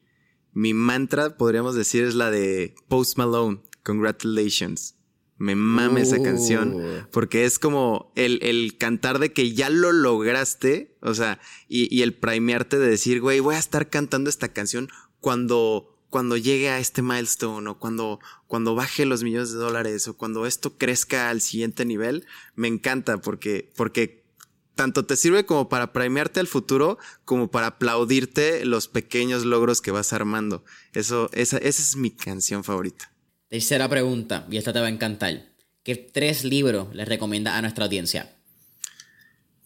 mi mantra, podríamos decir, es la de Post Malone, Congratulations. Me mame uh. esa canción. Porque es como el, el, cantar de que ya lo lograste. O sea, y, y el primearte de decir, güey, voy a estar cantando esta canción cuando, cuando llegue a este milestone o cuando, cuando baje los millones de dólares o cuando esto crezca al siguiente nivel. Me encanta porque, porque tanto te sirve como para premiarte al futuro, como para aplaudirte los pequeños logros que vas armando. Eso, esa, esa es mi canción favorita. Tercera pregunta, y esta te va a encantar. ¿Qué tres libros les recomienda a nuestra audiencia?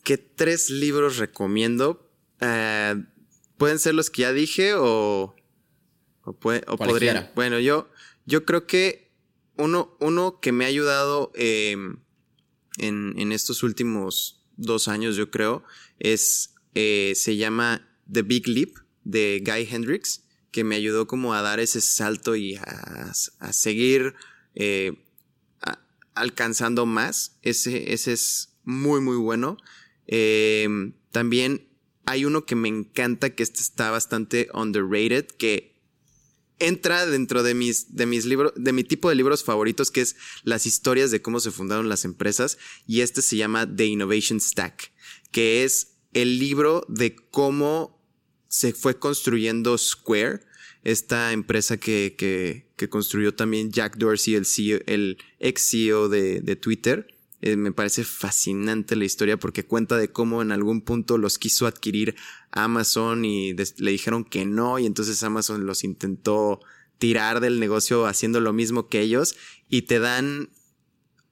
¿Qué tres libros recomiendo? Uh, Pueden ser los que ya dije o, o, puede, o podrían. Bueno, yo, yo creo que uno, uno que me ha ayudado eh, en, en, estos últimos dos años, yo creo, es eh, se llama The Big Leap de Guy Hendricks que me ayudó como a dar ese salto y a, a seguir eh, a, alcanzando más. Ese, ese es muy, muy bueno. Eh, también hay uno que me encanta, que este está bastante underrated, que entra dentro de mis, de mis libros, de mi tipo de libros favoritos, que es las historias de cómo se fundaron las empresas. Y este se llama The Innovation Stack, que es el libro de cómo se fue construyendo Square, esta empresa que, que, que construyó también Jack Dorsey, el, CEO, el ex CEO de, de Twitter. Eh, me parece fascinante la historia porque cuenta de cómo en algún punto los quiso adquirir Amazon y le dijeron que no y entonces Amazon los intentó tirar del negocio haciendo lo mismo que ellos y te dan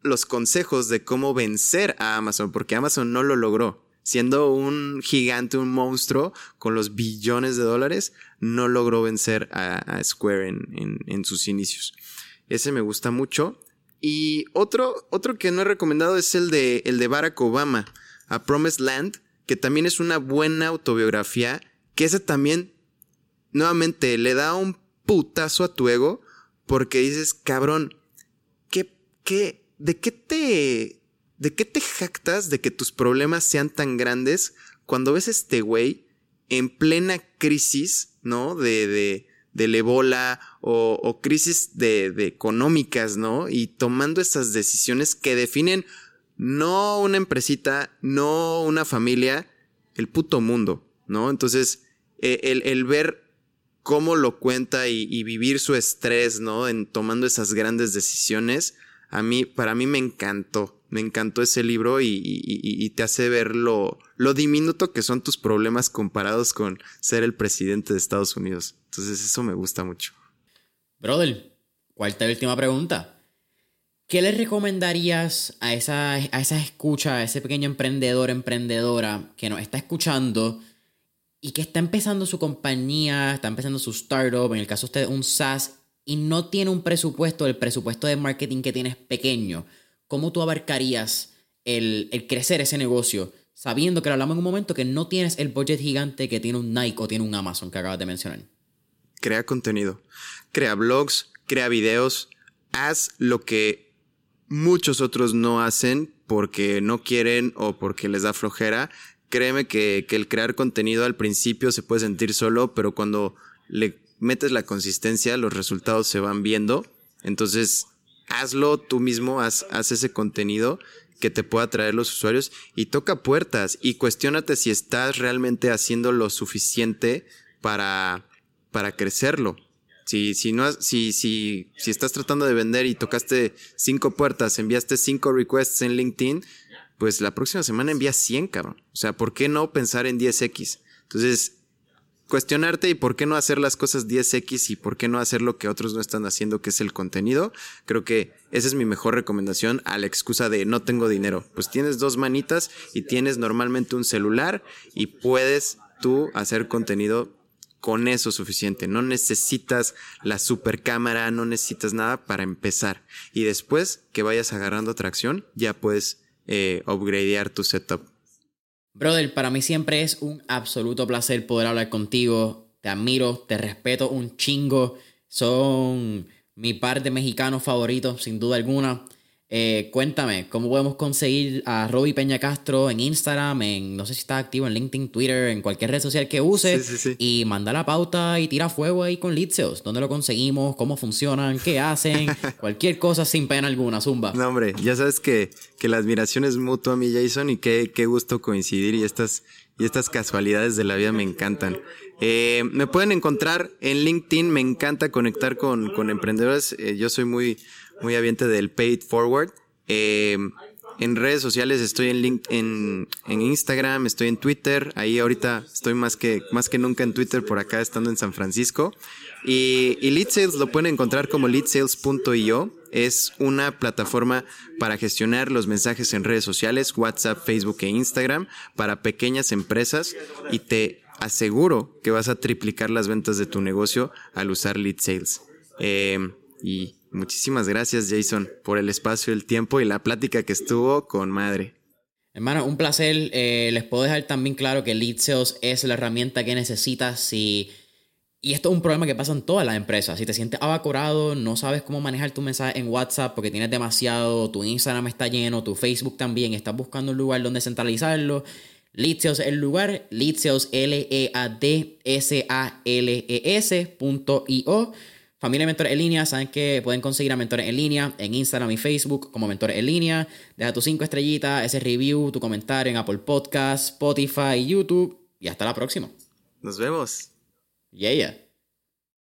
los consejos de cómo vencer a Amazon porque Amazon no lo logró siendo un gigante, un monstruo con los billones de dólares, no logró vencer a, Square en, en, en, sus inicios. Ese me gusta mucho. Y otro, otro que no he recomendado es el de, el de Barack Obama, A Promised Land, que también es una buena autobiografía, que ese también, nuevamente, le da un putazo a tu ego, porque dices, cabrón, ¿qué, qué, de qué te ¿de qué te jactas de que tus problemas sean tan grandes cuando ves a este güey en plena crisis, ¿no? De, de, del ébola o, crisis de, de, económicas, ¿no? Y tomando esas decisiones que definen no una empresita, no una familia, el puto mundo, ¿no? Entonces, e, el, el ver cómo lo cuenta y, y, vivir su estrés, ¿no? En tomando esas grandes decisiones, a mí, para mí me encantó. Me encantó ese libro y, te hace ver lo, lo, diminuto que son tus problemas comparados con ser el presidente de Estados Unidos. Entonces eso me gusta mucho. Brother, cuarta y última pregunta. ¿Qué le recomendarías a esa, a esa escucha, a ese pequeño emprendedor, emprendedora que nos está escuchando y que está empezando su compañía, está empezando su startup, en el caso de usted un SaaS, y no tiene un presupuesto, el presupuesto de marketing que tienes pequeño? ¿Cómo tú abarcarías el, crecer ese negocio sabiendo que lo hablamos en un momento que no tienes el budget gigante que tiene un Nike o tiene un Amazon que acabas de mencionar? Crea contenido, crea blogs, crea videos, haz lo que muchos otros no hacen porque no quieren o porque les da flojera. Créeme que, que el crear contenido al principio se puede sentir solo, pero cuando le metes la consistencia, los resultados se van viendo. Entonces, hazlo tú mismo, haz, ese contenido que te pueda traer los usuarios y toca puertas y cuestionate si estás realmente haciendo lo suficiente para, para crecerlo. Si, si, no, si, si, si estás tratando de vender y tocaste cinco puertas, enviaste cinco requests en LinkedIn, pues la próxima semana envías 100, cabrón. O sea, ¿por qué no pensar en 10x? Entonces, cuestionarte y por qué no hacer las cosas 10x y por qué no hacer lo que otros no están haciendo, que es el contenido. Creo que esa es mi mejor recomendación a la excusa de no tengo dinero. Pues tienes dos manitas y tienes normalmente un celular y puedes tú hacer contenido con eso suficiente. No necesitas la super cámara, no necesitas nada para empezar. Y después que vayas agarrando tracción, ya puedes eh, upgradear tu setup. Brother, para mí siempre es un absoluto placer poder hablar contigo. Te admiro, te respeto un chingo. Son mi par de mexicanos favoritos, sin duda alguna. Eh, cuéntame, ¿cómo podemos conseguir a Roby Peña Castro en Instagram, en no sé si está activo en LinkedIn, Twitter, en cualquier red social que use? Y manda la pauta y tira fuego ahí con Litseos. ¿Dónde lo conseguimos? ¿Cómo funcionan? ¿Qué hacen? cualquier cosa sin pena alguna, zumba. No, hombre, ya sabes que, que la admiración es mutua a mi Jason y qué, qué gusto coincidir y estas, y estas casualidades de la vida me encantan. Eh, me pueden encontrar en LinkedIn, me encanta conectar con, con emprendedores. Eh, yo soy muy muy aviente del Paid Forward. Eh, en redes sociales estoy en, link, en, en, Instagram, estoy en Twitter. Ahí ahorita estoy más que, más que nunca en Twitter por acá estando en San Francisco. Y, y Lead Sales lo pueden encontrar como leadsales.io. Es una plataforma para gestionar los mensajes en redes sociales, WhatsApp, Facebook e Instagram para pequeñas empresas y te aseguro que vas a triplicar las ventas de tu negocio al usar Lead Sales. Eh, y Muchísimas gracias, Jason, por el espacio, el tiempo y la plática que estuvo con madre. Hermano, un placer. Eh, les puedo dejar también claro que Lead Sales es la herramienta que necesitas si... Y esto es un problema que pasa en todas las empresas. Si te sientes abacorado, no sabes cómo manejar tu mensaje en WhatsApp porque tienes demasiado, tu Instagram está lleno, tu Facebook también, estás buscando un lugar donde centralizarlo. Lead Sales es el lugar, Lead Sales, L-E-A-D-S-A-L-E-S.io. Familia Mentores en línea, saben que pueden conseguir a Mentores en línea en Instagram y Facebook como Mentores en línea. Deja tus cinco estrellitas, ese review, tu comentario en Apple Podcasts, Spotify, YouTube y hasta la próxima. Nos vemos. Yeah, yeah.